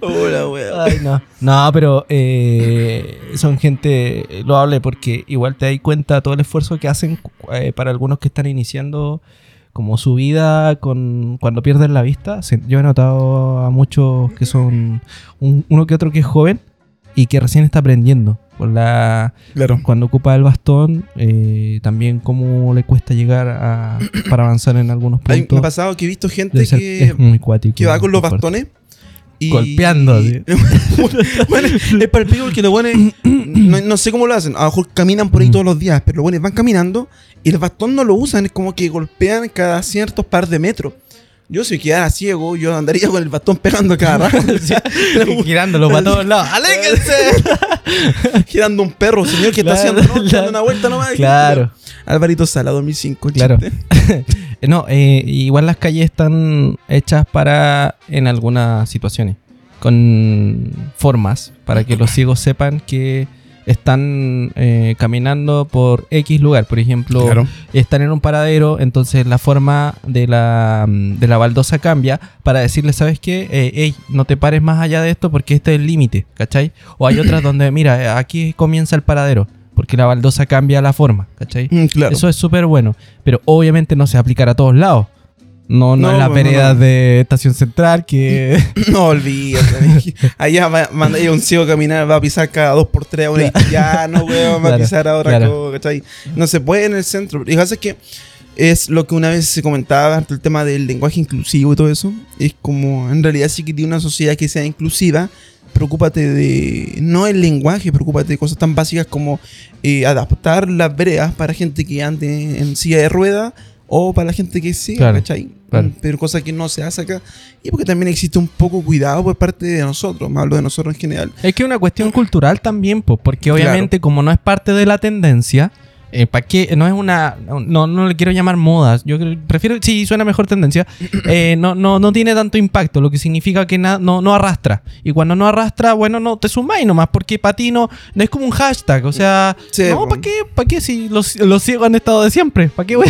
oh, la wea. Ay, no. No, pero eh, son gente loable porque igual te das cuenta todo el esfuerzo que hacen eh, para algunos que están iniciando como su vida con cuando pierden la vista. Yo he notado a muchos que son un- uno que otro que es joven y que recién está aprendiendo. Con la, Claro. cuando ocupa el bastón, eh, también cómo le cuesta llegar a, para avanzar en algunos puntos. me ha pasado que he visto gente ser- que, es muy cuático. que va con los bastones. Y... Golpeando, bueno, es para el pico que los buenos, no, no sé cómo lo hacen. A lo mejor caminan por ahí Mm. todos los días, pero los buenos van caminando y el bastón no lo usan. Es como que golpean cada ciertos par de metros. Yo si quedara ciego, yo andaría con el bastón pegando cada rato. Girándolo para todos lados. ¡Aléjense! Girando un perro, señor, que Claro, está haciendo? No, claro. una vuelta nomás. Claro. Alvarito Sala, 2005. Claro. chiste. no, eh, igual las calles están hechas para, en algunas situaciones, con formas, para que los ciegos sepan que están eh, caminando por X lugar. Por ejemplo, Claro. están en un paradero, entonces la forma de la, mm, de la baldosa cambia para decirle, ¿sabes qué? Eh, ey, no te pares más allá de esto porque este es el límite, ¿cachai? O hay otras donde, mira, eh, aquí comienza el paradero, porque la baldosa cambia la forma, ¿cachai? Mm, claro. Eso es súper bueno, pero obviamente no se va a aplicar a todos lados. No, no, No, en las no, veredas no. de Estación Central que... No olvídate. Allá va, manda un ciego a caminar, va a pisar cada dos por tres a un haitiano, weón, va a pisar a otra claro. cosa, ¿cachai? No se puede en el centro. Y lo que pasa es que es lo que una vez se comentaba, el tema del lenguaje inclusivo y todo eso. Es como, en realidad, sí que tiene una sociedad que sea inclusiva. Preocúpate de, no el lenguaje, preocúpate de cosas tan básicas como eh, adaptar las veredas para gente que ande en silla de rueda o para la gente que sí, Claro, ¿cachai? claro. Pero cosa que no se hace acá. Y porque también existe un poco cuidado por parte de nosotros, me hablo de nosotros en general. Es que es una cuestión cultural también, pues, porque Claro. obviamente como no es parte de la tendencia, ¿para qué? No es una... No, no le quiero llamar modas. Yo prefiero... Sí, suena mejor tendencia. eh, no, no, no tiene tanto impacto, lo que significa que na- no, no arrastra. Y cuando no arrastra, bueno, no te sumáis nomás, porque para ti no, no es como un hashtag. O sea, Sí, no. ¿para qué? ¿Para qué si los, los ciegos han estado de siempre? ¿Para qué, güey?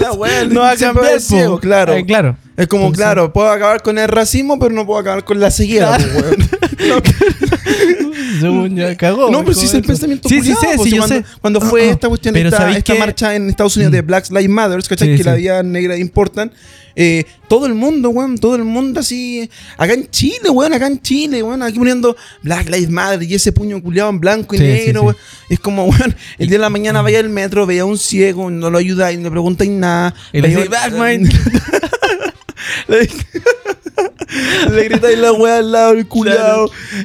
La wea, no va a cambiar, ciego, claro. Eh, claro. Es como, Entonces- claro, puedo acabar con el racismo, pero no puedo acabar con la ceguera, Claro. Según ya cagó. No, pero sí es el pensamiento Sí, sí, pues, sí, yo cuando, sé. cuando fue esta cuestión, Pero esta, ¿sabéis esta qué? marcha en Estados Unidos de Black Lives Matter, ¿cachai? Sí, que la sí. vida negra importan. eh, todo el mundo, weón, todo el mundo así. Acá en Chile, weón, acá en Chile, weón, aquí poniendo Black Lives Matter y ese puño culiado en blanco y Sí, sí, negro, sí. weón. Es como, weón, el día de la mañana vaya al metro, veía a un ciego, no lo ayudáis, no le preguntáis nada. Y le "Back, man". Le, le gritáis la weá al lado del.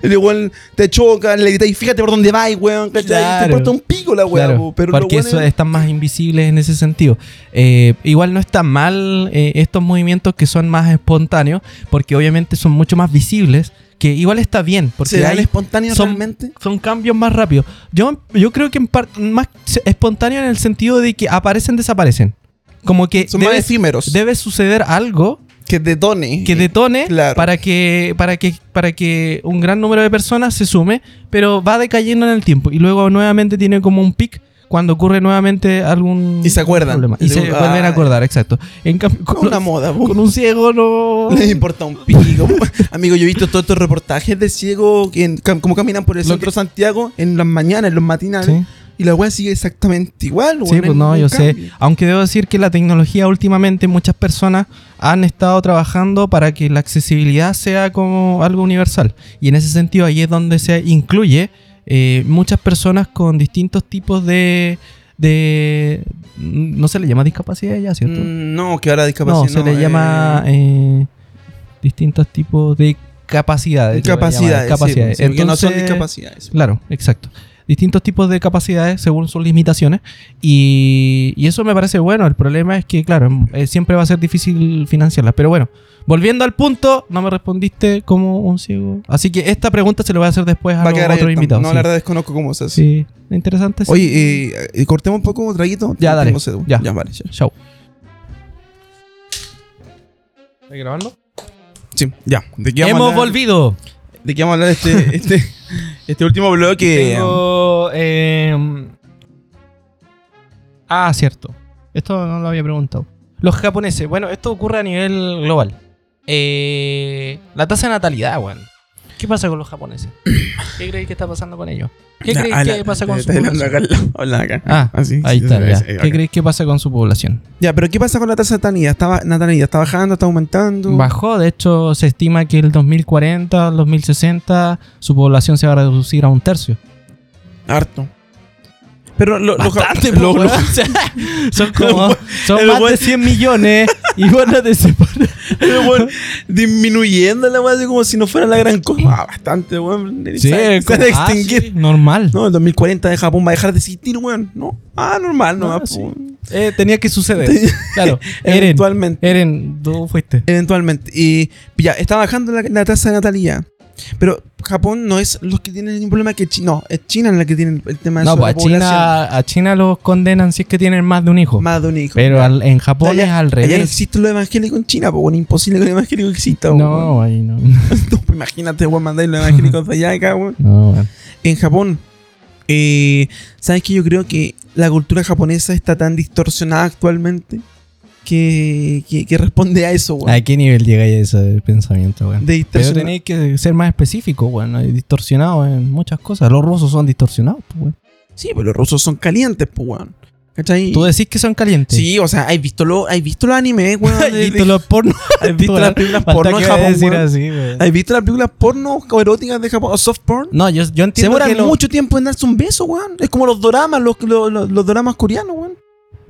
El weón te chocan, le gritáis, fíjate por dónde vais, weón, ¿cachai? Claro. Te importa un pico la weá, Claro, pero porque eso están más invisibles en ese sentido. Eh, igual no está mal eh, estos movimientos que son más espontáneos, porque obviamente son mucho más visibles, que igual está bien, porque ¿Será hay, espontáneo son- realmente? son cambios más rápidos. Yo, yo creo que en parte más espontáneo en el sentido de que aparecen, desaparecen. Como que Son más debe, efímeros. debe suceder algo que detone. que detone Claro. para que para que para que un gran número de personas se sume, pero va decayendo en el tiempo y luego nuevamente tiene como un pic cuando ocurre nuevamente algún Y se acuerdan. problema. y se se- vuelven a ah. acordar, exacto. En cambio con, Una los- moda, po. con un ciego no Le importa un pico. Amigo, yo he visto todos estos reportajes de ciegos que en- cam- como caminan por el Lo centro de Santiago en las mañanas, en los matinales. Sí. Y la weá sigue exactamente igual, Sí, pues no yo sé. Aunque debo decir que la tecnología últimamente muchas personas han estado trabajando para que la accesibilidad sea como algo universal. Y en ese sentido ahí es donde se incluye eh, muchas personas con distintos tipos de... de no se le llama discapacidad ya, ¿cierto? Mm, No, que ahora discapacidad. no, se le eh, llama eh, distintos tipos de capacidades. Capacidades. capacidades. sí, porque no son Entonces, discapacidades. Claro, exacto. Distintos tipos de capacidades según sus limitaciones. Y, y eso me parece bueno. El problema es que, claro, eh, siempre va a ser difícil financiarlas. Pero bueno, volviendo al punto, no me respondiste como un ciego. Así que esta pregunta se la voy a hacer después a Va a los abierta. invitados. No, sí. la verdad desconozco cómo se hace. Sí, interesante. sí. Oye, eh, eh, cortemos un poco un traguito. Ya, dale. Tengo sed. Ya. ya, vale. ya. Chau. ¿Estás grabando? Sí, ya. ¿De qué a Hemos volvido. ¿De qué vamos a hablar este, este, este último bloque? Tengo, eh, Ah, cierto. Esto no lo había preguntado. Los japoneses. Bueno, esto ocurre a nivel global. Eh, la tasa de natalidad, weón. ¿Qué pasa con los japoneses? ¿Qué creéis que está pasando con ellos? ¿Qué creéis ah, que la- pasa con su población? habla acá. Ah, Así, ahí sí, está, ya. ¿Qué acá. creéis que pasa con su población? Ya, pero ¿qué pasa con la tasa de natalidad? ¿Está, natalidad está bajando, está aumentando? Bajó, de hecho, se estima que el 2040, el 2060, su población se va a reducir a un tercio. Harto. Pero lo, Bastante, lo- lo- son como son más de 100 millones y vos no te separas. el weón disminuyendo la weá así como si no fuera la gran cosa. Ah, bastante, weón. Sí, se, se a ah, extinguir. sí, normal. No, el 2040 de Japón va a dejar de existir, weón. No. Ah, normal, no. Ah, sí. Eh, tenía que suceder. claro. Eventualmente. Eren, tú fuiste. Eventualmente. Y ya, está bajando la, la tasa de natalidad. Pero Japón no es los que tienen ningún problema que China. No, es China la que tiene el tema de No, su pues a. China, a China los condenan si es que tienen más de un hijo. Más de un hijo. Pero al- en Japón Allá- es al allá no revés. existe lo evangélico en China, pues bueno, imposible que lo evangélico exista. weón. No, ahí no. Pues imagínate, weón, mandar los evangélicos de allá acá, weón. No, weón. En Japón, eh, ¿sabes qué? Yo creo que la cultura japonesa está tan distorsionada actualmente que, que, que responde a eso, weón. ¿A qué nivel llega ese pensamiento, weón? De Pero tenéis que ser más específico, weón. Hay distorsionados en muchas cosas. Los rusos son distorsionados, pues, weón. Sí, pero los rusos son calientes, pues, weón. ¿Cachai? Tú decís que son calientes. Sí, o sea, ¿has visto, lo, ¿has visto los animes, weón? ¿Has visto los porno? ¿Has visto las películas porno en Japón, decir así. ¿Has visto las películas porno o eróticas de Japón? ¿O soft porn? No, yo, yo Se entiendo demoran que lo- mucho tiempo en darse un beso, weón. Es como los doramas, los, los, los, los doramas coreanos, weón.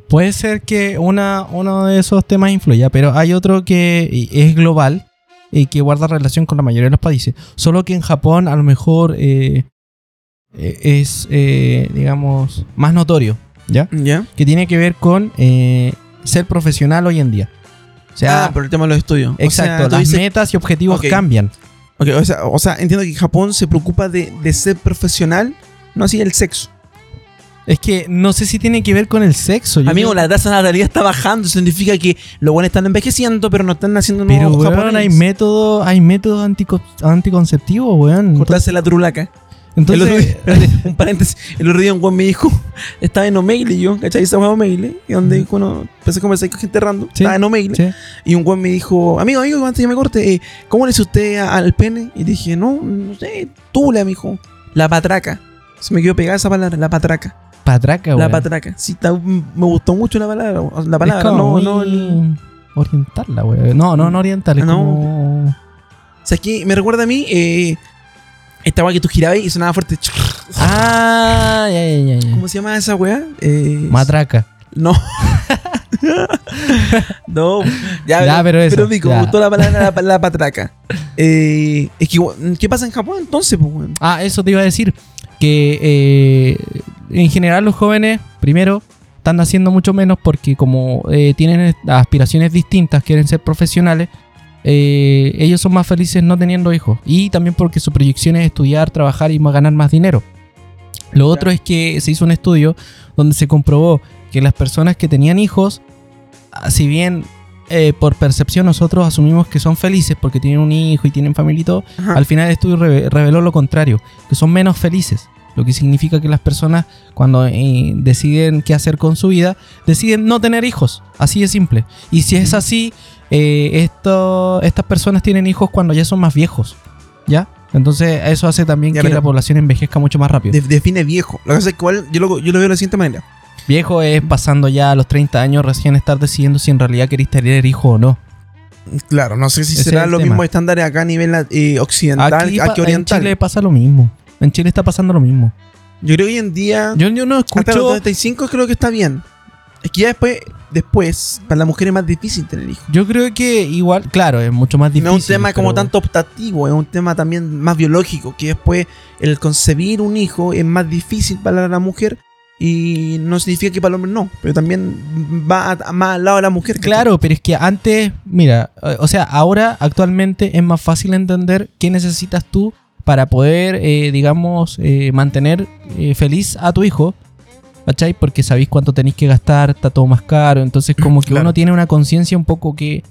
Puede ser que una, uno de esos temas influya, pero hay otro que es global y que guarda relación con la mayoría de los países. Solo que en Japón a lo mejor eh, eh, es, eh, digamos, más notorio, ¿ya? ¿Ya? Que tiene que ver con eh, ser profesional hoy en día. O sea, ah, por el tema de los estudios. exacto, O sea, las dices- metas y objetivos cambian. ok, o, sea, o sea, entiendo que Japón se preocupa de, de ser profesional, no así el sexo. Es que no sé si tiene que ver con el sexo. yo Amigo, creo- la tasa de natalidad está bajando, eso significa que los buenos están envejeciendo, pero no están naciendo Pero, nuevos weón, hay métodos, hay métodos antico- anticonceptivos, weón. Cortarse la trulaca. Entonces, el otro día- espérate, un paréntesis. El otro día un weón me dijo, estaba en Omegle y yo, ¿cachai? Esa weá Omegle, y donde Ujú. uno empecé a conversar con gente random, Sí, estaba en Omegle, sí. y un weón me dijo, amigo, amigo, antes que me corte, eh, ¿cómo le dice usted al pene? Y dije, no, no sé, tula, mijo. La patraca. Se me quedó pegada esa palabra, la patraca. Patraca, La weón. patraca. Sí, está- me gustó mucho la palabra. La Es palabra, como no, muy no. el- Oriental, la weón. No, no, no oriental, es No. como... O sea, es que me recuerda a mí, eh, esta weá que tú girabas y sonaba fuerte. Ah, ya, ya, ya, ya. ¿Cómo se llama esa weá? Eh, Matraca. No. no. Ya, Ya, pero eso, Vico, ya. me gustó la palabra la, la patraca. Eh, es que, ¿qué pasa en Japón entonces, pues, weón? Ah, eso te iba a decir. Que eh, en general los jóvenes, primero, están naciendo mucho menos porque como eh, tienen aspiraciones distintas, quieren ser profesionales, eh, ellos son más felices no teniendo hijos. Y también porque su proyección es estudiar, trabajar y ganar más dinero. Lo otro es que se hizo un estudio donde se comprobó que las personas que tenían hijos, ah, si bien eh, por percepción nosotros asumimos que son felices porque tienen un hijo y tienen familia y todo, Ajá. al final el estudio reve- reveló lo contrario, que son menos felices. Lo que significa que las personas cuando eh, deciden qué hacer con su vida, deciden no tener hijos. Así de simple. Y si es así, eh, esto, estas personas tienen hijos cuando ya son más viejos. ¿Ya? Entonces eso hace también Ya, que la población envejezca mucho más rápido. De- define viejo. Lo que pasa es que igual yo lo, yo lo veo de la siguiente manera. Viejo es pasando ya a los 30 años recién estar decidiendo si en realidad queréis tener hijo o no. Claro, no sé si Ese será los mismos estándares acá a nivel eh, occidental, aquí, en oriental. Chile pasa lo mismo. En Chile está pasando lo mismo. Yo creo que hoy en día, Yo, yo no hasta los escucho... 35 creo que está bien. Es que ya después, después, para la mujer es más difícil tener hijos. Yo creo que igual, claro, es mucho más difícil. no es un tema como tanto optativo, es un tema también más biológico, que después el concebir un hijo es más difícil para la mujer y no significa que para el hombre no, pero también va a- más al lado de la mujer. ¿cachai? Claro, pero es que antes, mira, o sea, ahora actualmente es más fácil entender qué necesitas tú para poder, eh, digamos, eh, mantener eh, feliz a tu hijo. ¿Cachai? Porque sabéis cuánto tenéis que gastar, está todo más caro. Entonces, como que Claro. uno tiene una conciencia un poco que,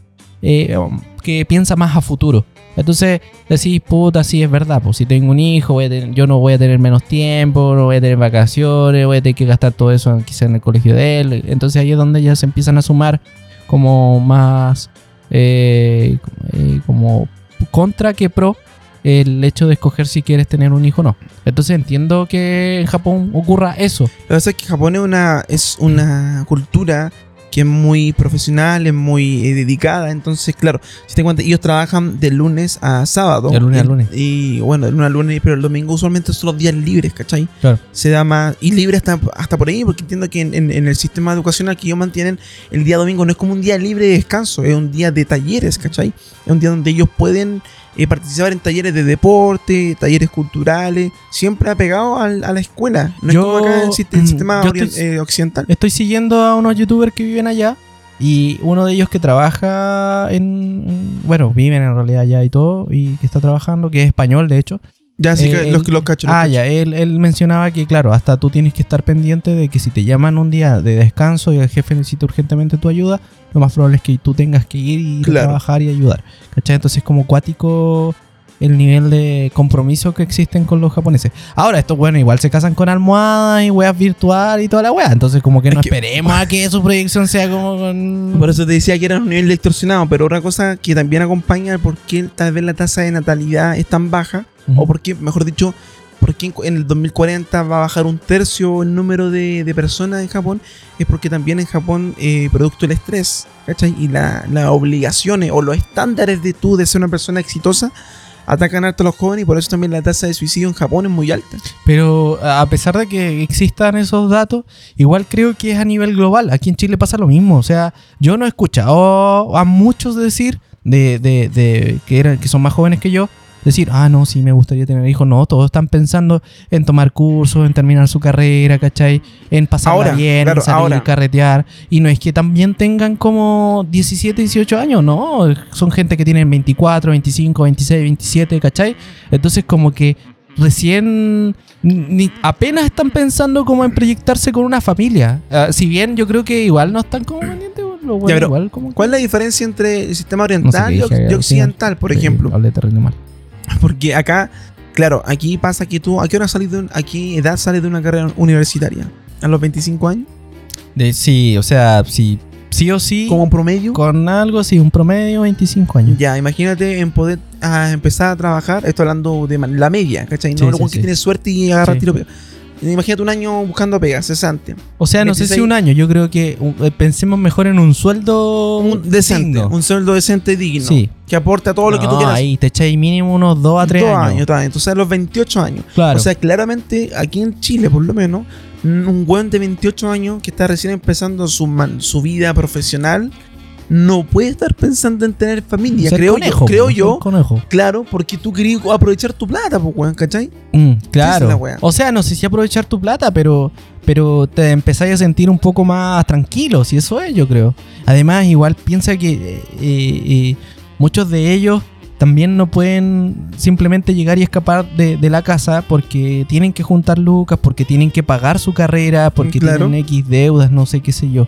eh, que piensa más a futuro. Entonces, decís, puta, sí, es verdad. Pues si tengo un hijo, yo no voy a tener menos tiempo, no voy a tener vacaciones, voy a tener que gastar todo eso quizá en el colegio de él. Entonces, ahí es donde ya se empiezan a sumar como más eh, eh, como contra que pro el hecho de escoger si quieres tener un hijo o no. Entonces entiendo que en Japón ocurra eso. Lo que pasa es que Japón es una, es una cultura que es muy profesional, es muy eh, dedicada. Entonces, claro, si te cuenta, ellos trabajan de lunes a sábado. De lunes a Y- lunes. Y bueno, de lunes a lunes, pero el domingo usualmente son los días libres, ¿cachai? Claro. Se da más. Y libre hasta, hasta por ahí, porque entiendo que en, en- en el sistema educacional que ellos mantienen, el día domingo no es como un día libre de descanso, es un día de talleres, ¿cachai? Es un día donde ellos pueden eh, participar en talleres de deporte, talleres culturales, siempre apegado al- a la escuela. No Yo- es como acá en el sist- el sistema yo estoy- eh, occidental. Estoy siguiendo a unos youtubers que viven allá. Y uno de ellos que trabaja en. Bueno, viven en realidad allá y todo. Y que está trabajando, que es español, de hecho. Ya, sí, Eh, que él- los que los cacho. los Ah, cacho. ya, él, él mencionaba que, claro, hasta tú tienes que estar pendiente de que si te llaman un día de descanso y el jefe necesita urgentemente tu ayuda, lo más probable es que tú tengas que ir y Claro. trabajar y ayudar. ¿Cachai? Entonces, como cuático el nivel de compromiso que existen con los japoneses. Ahora, estos, bueno, igual se casan con almohadas y weas virtual y toda la wea. Entonces, como que Es no que- esperemos a que su proyección sea como con. Por eso te decía que era un nivel distorsionado, pero otra cosa que también acompaña el por qué tal vez la tasa de natalidad es tan baja, o por qué, mejor dicho, por qué en el 2040 va a bajar un tercio el número de, personas en Japón, es porque también en Japón, eh, producto del estrés, ¿cachai? Y la- las obligaciones o los estándares de tú de ser una persona exitosa atacan harto a los jóvenes y por eso también la tasa de suicidio en Japón es muy alta. Pero a pesar de que existan esos datos, igual creo que es a nivel global. Aquí en Chile pasa lo mismo. O sea, yo no he escuchado a muchos decir de, de, de que, eran, que son más jóvenes que yo. Decir, ah, no, sí, me gustaría tener hijos. No, todos están pensando en tomar cursos, en terminar su carrera, ¿cachai? En pasarla Ahora, bien, claro, en salir ahora. carretear. Y no es que también tengan como 17, 18 años, no. Son gente que tienen 24, 25, 26, 27, ¿cachai? Entonces como que recién ni, apenas están pensando como en proyectarse con una familia. Ah, si bien yo creo que igual no están como pendientes, bueno, Ya, pero, igual como ¿Cuál es la diferencia entre el sistema No sé oriental y dije, occidental, por Sí, ejemplo? hablé terrible mal. Porque acá, claro, aquí pasa que tú, ¿a qué hora sales de un- a qué edad sales de una carrera universitaria? ¿A los 25 años? De, sí, o sea, sí, sí o sí, ¿Como promedio? con algo, sí, un promedio 25 años. Ya, imagínate en poder ah, empezar a trabajar, estoy hablando de la media, ¿cachai? No Sí, lo sí, que sí. tiene suerte y agarra tiro. Imagínate un año buscando pegas, cesante. O sea, no sé si 26. un año, yo creo que eh, pensemos mejor en un sueldo Un decente, digno. un sueldo decente y digno. Sí. Que aporte a todo lo que tú quieras. Ahí te echáis mínimo unos 2 a 3 Dos años. está bien. Entonces a los 28 años. Claro. O sea, claramente aquí en Chile, por lo menos, un buen de 28 años que está recién empezando su, man- su vida profesional no puede estar pensando en tener familia. Ser creo conejo, yo, creo yo conejo. claro, porque tú querías aprovechar tu plata, pues, weón, ¿cachai? Mm, es claro. O sea, no sé si aprovechar tu plata, pero, pero te empezáis a sentir un poco más tranquilo, si eso es, yo creo. Además, igual piensa que eh, eh, muchos de ellos también no pueden simplemente llegar y escapar de, de la casa porque tienen que juntar lucas, porque tienen que pagar su carrera, porque Claro. tienen X deudas, no sé qué sé yo.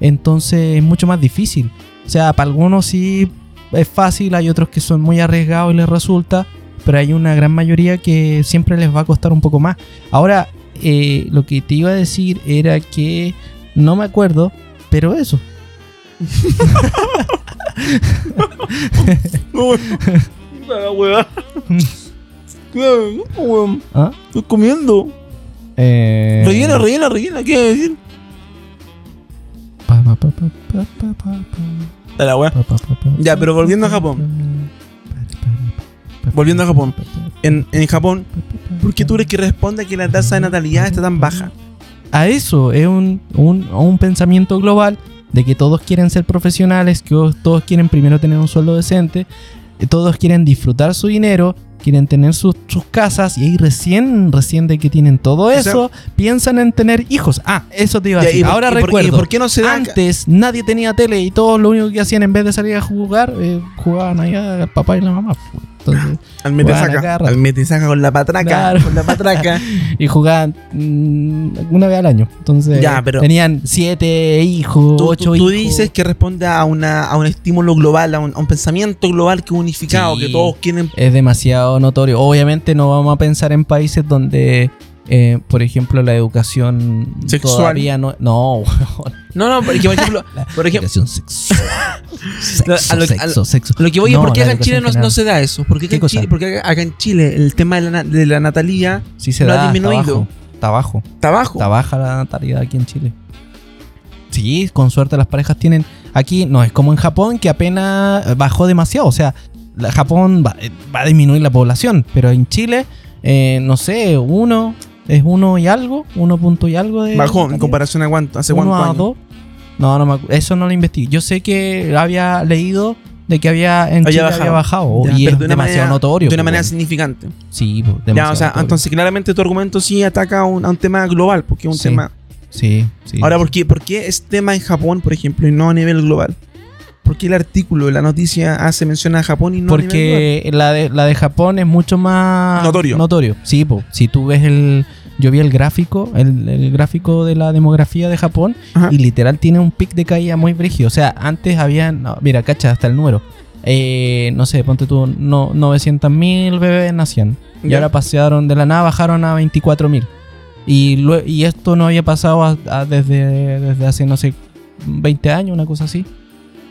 Entonces es mucho más difícil. O sea, para algunos sí es fácil, hay otros que son muy arriesgados y les resulta, pero hay una gran mayoría que siempre les va a costar un poco más. Ahora, eh, lo que te iba a decir era que no me acuerdo, pero eso. No, no. ¿Ah? Estoy comiendo. Eh, Rellena, rellena, rellena. ¿Qué decir? De la pa, Ya, pero volviendo a Japón. Volviendo a Japón. En, en Japón, ¿por qué tú crees que responde a que la tasa de natalidad está tan baja? a eso, es un, un, un pensamiento global de que todos quieren ser profesionales, que todos quieren primero tener un sueldo decente, eh, todos quieren disfrutar su dinero, quieren tener sus, sus casas y ahí recién, recién de que tienen todo sea- eso, piensan en tener hijos. Ah, eso te iba a decir. ¿y por- Ahora y por- recuerdo. ¿Y por qué no se da? Antes nadie tenía tele y todos lo único que hacían en vez de salir a jugar, eh, jugaban allá el papá y la mamá. Entonces, Al mete saca. rato. Al mete saca con la patraca. Claro. Con la patraca. y jugaban mm, una vez al año. Entonces Ya, pero- tenían siete hijos, Tú, ocho tú- tú hijos. dices que responde a, una, a un estímulo global, a un, a un pensamiento global que unificado, Sí. que todos quieren. es demasiado notorio. Obviamente no vamos a pensar en países donde eh, por ejemplo, la educación Sexual. todavía no. No. No, no, porque por ejemplo, por ejemplo, Educación sexual. Lo- Sexo, lo- a sexo, sexo. lo que voy No, es porque acá en Chile no, no se da eso. Porque acá, ¿Qué en? Chile, porque acá- en Chile el tema de la, de la natalidad Sí se no ha da. disminuido. Está bajo. Está bajo. está baja la natalidad aquí en Chile. Sí, con suerte las parejas tienen. Aquí no es como en Japón que apenas bajó demasiado. O sea, Japón va, eh, va a disminuir la población. Pero en Chile, eh, no sé, uno es uno y algo, uno punto y algo de. Bajó en comparación a cuánto, hace Uno cuántos a años. dos. No, no me acu- eso no lo investigué. Yo sé que había leído de que había en Había Chile bajado. había bajado. Ya, y es de una demasiado manera- notorio. De una po, manera significante. Sí, Ya, demasiado o sea, notorio. entonces claramente tu argumento sí ataca a un, a un tema global, porque es un Sí. tema. Sí, sí. Ahora, ¿por qué, ¿por qué es tema en Japón, por ejemplo, y no a nivel global? ¿Por qué el artículo de la noticia hace mención a Japón y no a nivel global? Porque la de, la de Japón es mucho más Notorio. Notorio. Sí, po. si tú ves el. Yo vi el gráfico, el, el gráfico de la demografía de Japón, Ajá. y literal tiene un pic de caída muy brígido. O sea, antes habían. no, mira, cacha, hasta el número. Eh, no sé, ponte tú, no, 900.000 bebés nacían. Y ahora pasearon de la nada, bajaron a 24.000. Y, y esto no había pasado a- a- desde, desde hace, no sé, 20 años, una cosa así.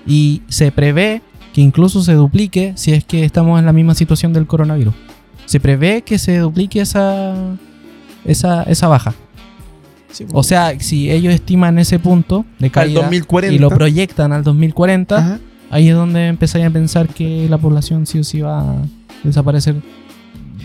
Y se prevé que incluso se duplique si es que estamos en la misma situación del coronavirus. Se prevé que se duplique esa, esa, esa baja. Sí, O sea, si ellos estiman ese punto de caída 2040. y lo proyectan al 2040, Ajá. ahí es donde empezáis a pensar que la población sí o sí va a desaparecer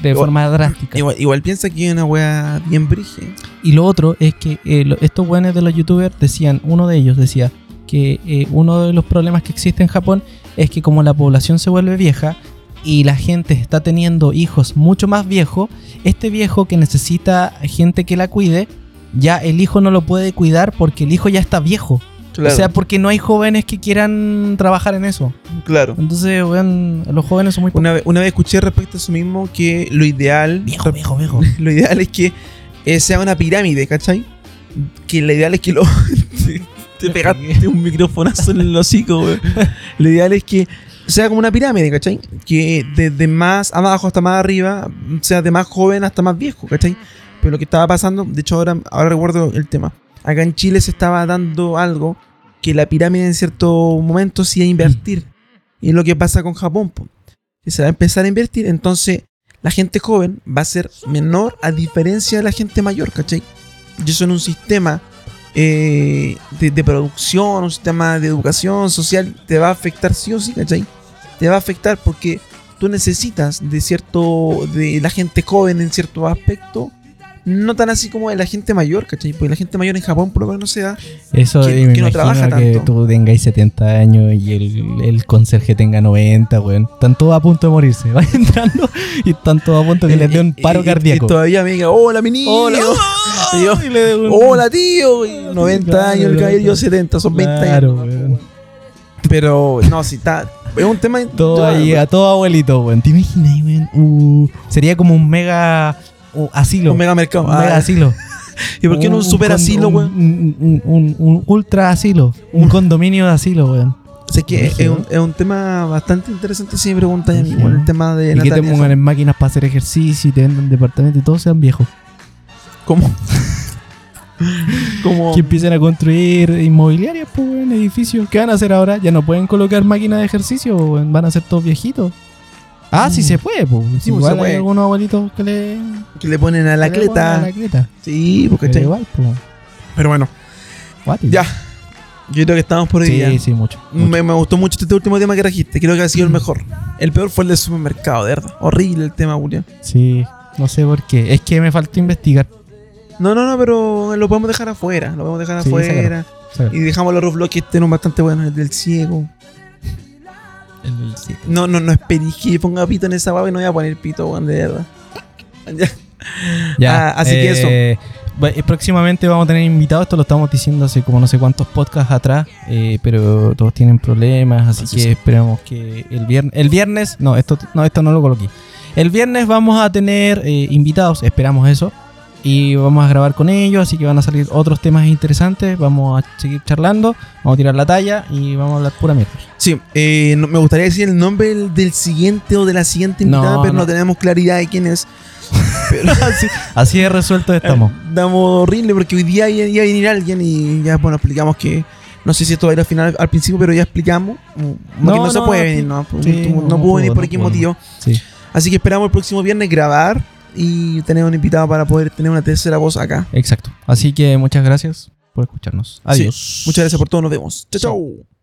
de Igual- forma drástica. Igual, igual piensa que es una wea bien brige. Y lo otro es que eh, lo- estos buenos de los youtubers decían, uno de ellos decía que eh, uno de los problemas que existe en Japón es que como la población se vuelve vieja y la gente está teniendo hijos mucho más viejos, este viejo que necesita gente que la cuide, ya el hijo no lo puede cuidar porque el hijo ya está viejo. Claro, O sea, porque no hay jóvenes que quieran trabajar en eso. claro. Entonces, weón, los jóvenes son muy... Una vez, una vez escuché respecto a eso mismo que lo ideal. Viejo, viejo, viejo. Lo ideal es que eh, sea una pirámide, ¿cachai? Que lo ideal es que lo. te, te pegaste un microfonazo en el hocico, güey. Lo ideal es que sea como una pirámide, ¿cachai? Que desde más abajo hasta más arriba sea de más joven hasta más viejo, ¿cachai? Pero lo que estaba pasando, de hecho ahora, ahora recuerdo el tema. Acá en Chile se estaba dando algo que la pirámide en cierto momento sí iba a invertir. Y es lo que pasa con Japón, po. que se va a empezar a invertir, entonces la gente joven va a ser menor a diferencia de la gente mayor, ¿cachai? Y eso en un sistema eh, de, de producción, un sistema de educación social, te va a afectar sí o sí, ¿cachai? Te va a afectar porque tú necesitas de cierto, de la gente joven en cierto aspecto, no tan así como de la gente mayor, ¿cachai? Porque la gente mayor en Japón por lo menos no se da. Eso que- y me que no trabaja que tanto. tú tengáis 70 años y el, el conserje tenga 90, weón. Están todos a punto de morirse. Van entrando y están todos a punto de que les dé un Y- paro y- cardíaco. Y todavía me diga, hola mi niño. Hola. Y yo, Y le dé un- hola tío. Y 90 Claro, años, el caballero yo 70, son 20 Claro, años. weón. Pero no, si está. Es un tema. Todo ahí, a todo abuelito, weón. ¿Te imaginas, weón? Uh, sería como un mega uh, asilo. Un mega mercado. Un Ah, mega asilo. ¿Y por qué no un super asilo, weón? Un, un- un- un ultra asilo. Un condominio de asilo, weón. O sea, que es, es un, es un tema bastante interesante si me preguntas el tema de Y que te pongan en máquinas para hacer ejercicio y te vendan departamentos y todos sean viejos. ¿Cómo? Como. Que empiecen a construir inmobiliarias, pues, weón, edificios. ¿Qué van a hacer ahora? Ya no pueden colocar máquinas de ejercicio. Van a ser todos viejitos. Ah, sí Mm. se puede, pues. Sí, igual se hay algunos abuelitos que le... Que le ponen a la que a la cleta. Sí, porque Pero igual, pues. Pero bueno, ya. Yo creo que estamos por hoy. Sí, sí, mucho. mucho. Me, me gustó mucho este último tema que trajiste. Creo que ha sido el mejor. El peor fue el del supermercado, de verdad. Horrible el tema, Julián. Sí, no sé por qué. Es que me faltó investigar. No, no, no, pero lo podemos dejar afuera. Lo podemos dejar Sí, afuera. sácalo. Y dejamos los otros bloques que estén bastante buenos. El del ciego. No, no, no esperéis que ponga pito en esa baba y no voy a poner pito, weón, de verdad. Ya. Ya, Ah, así que eso. eh, eh, Próximamente vamos a tener invitados, esto lo estamos diciendo hace como no sé cuántos podcasts atrás, eh, pero todos tienen problemas, así, Así que es. esperamos que el viernes, el viernes, no, esto no, esto no lo coloqué. El viernes vamos a tener eh, invitados, esperamos eso, y vamos a grabar con ellos, así que van a salir otros temas interesantes, vamos a seguir charlando, vamos a tirar la talla y vamos a hablar pura mierda. Sí, eh, no- me gustaría decir el nombre del, siguiente o de la siguiente No, invitada, pero no. no. tenemos claridad de quién es. Pero así, así de resuelto estamos. damos horrible porque hoy día iba a venir alguien y ya, bueno, explicamos que. No sé si esto va a ir al final, al principio, pero ya explicamos. No, que no, se no, puede venir, no, sí, no, no pudo venir por no pudo. motivo. Sí, Así que esperamos el próximo viernes grabar y tener un invitado para poder tener una tercera voz acá. exacto. Así que muchas gracias por escucharnos. Adiós. Muchas gracias por todo, nos vemos. Chao, chao.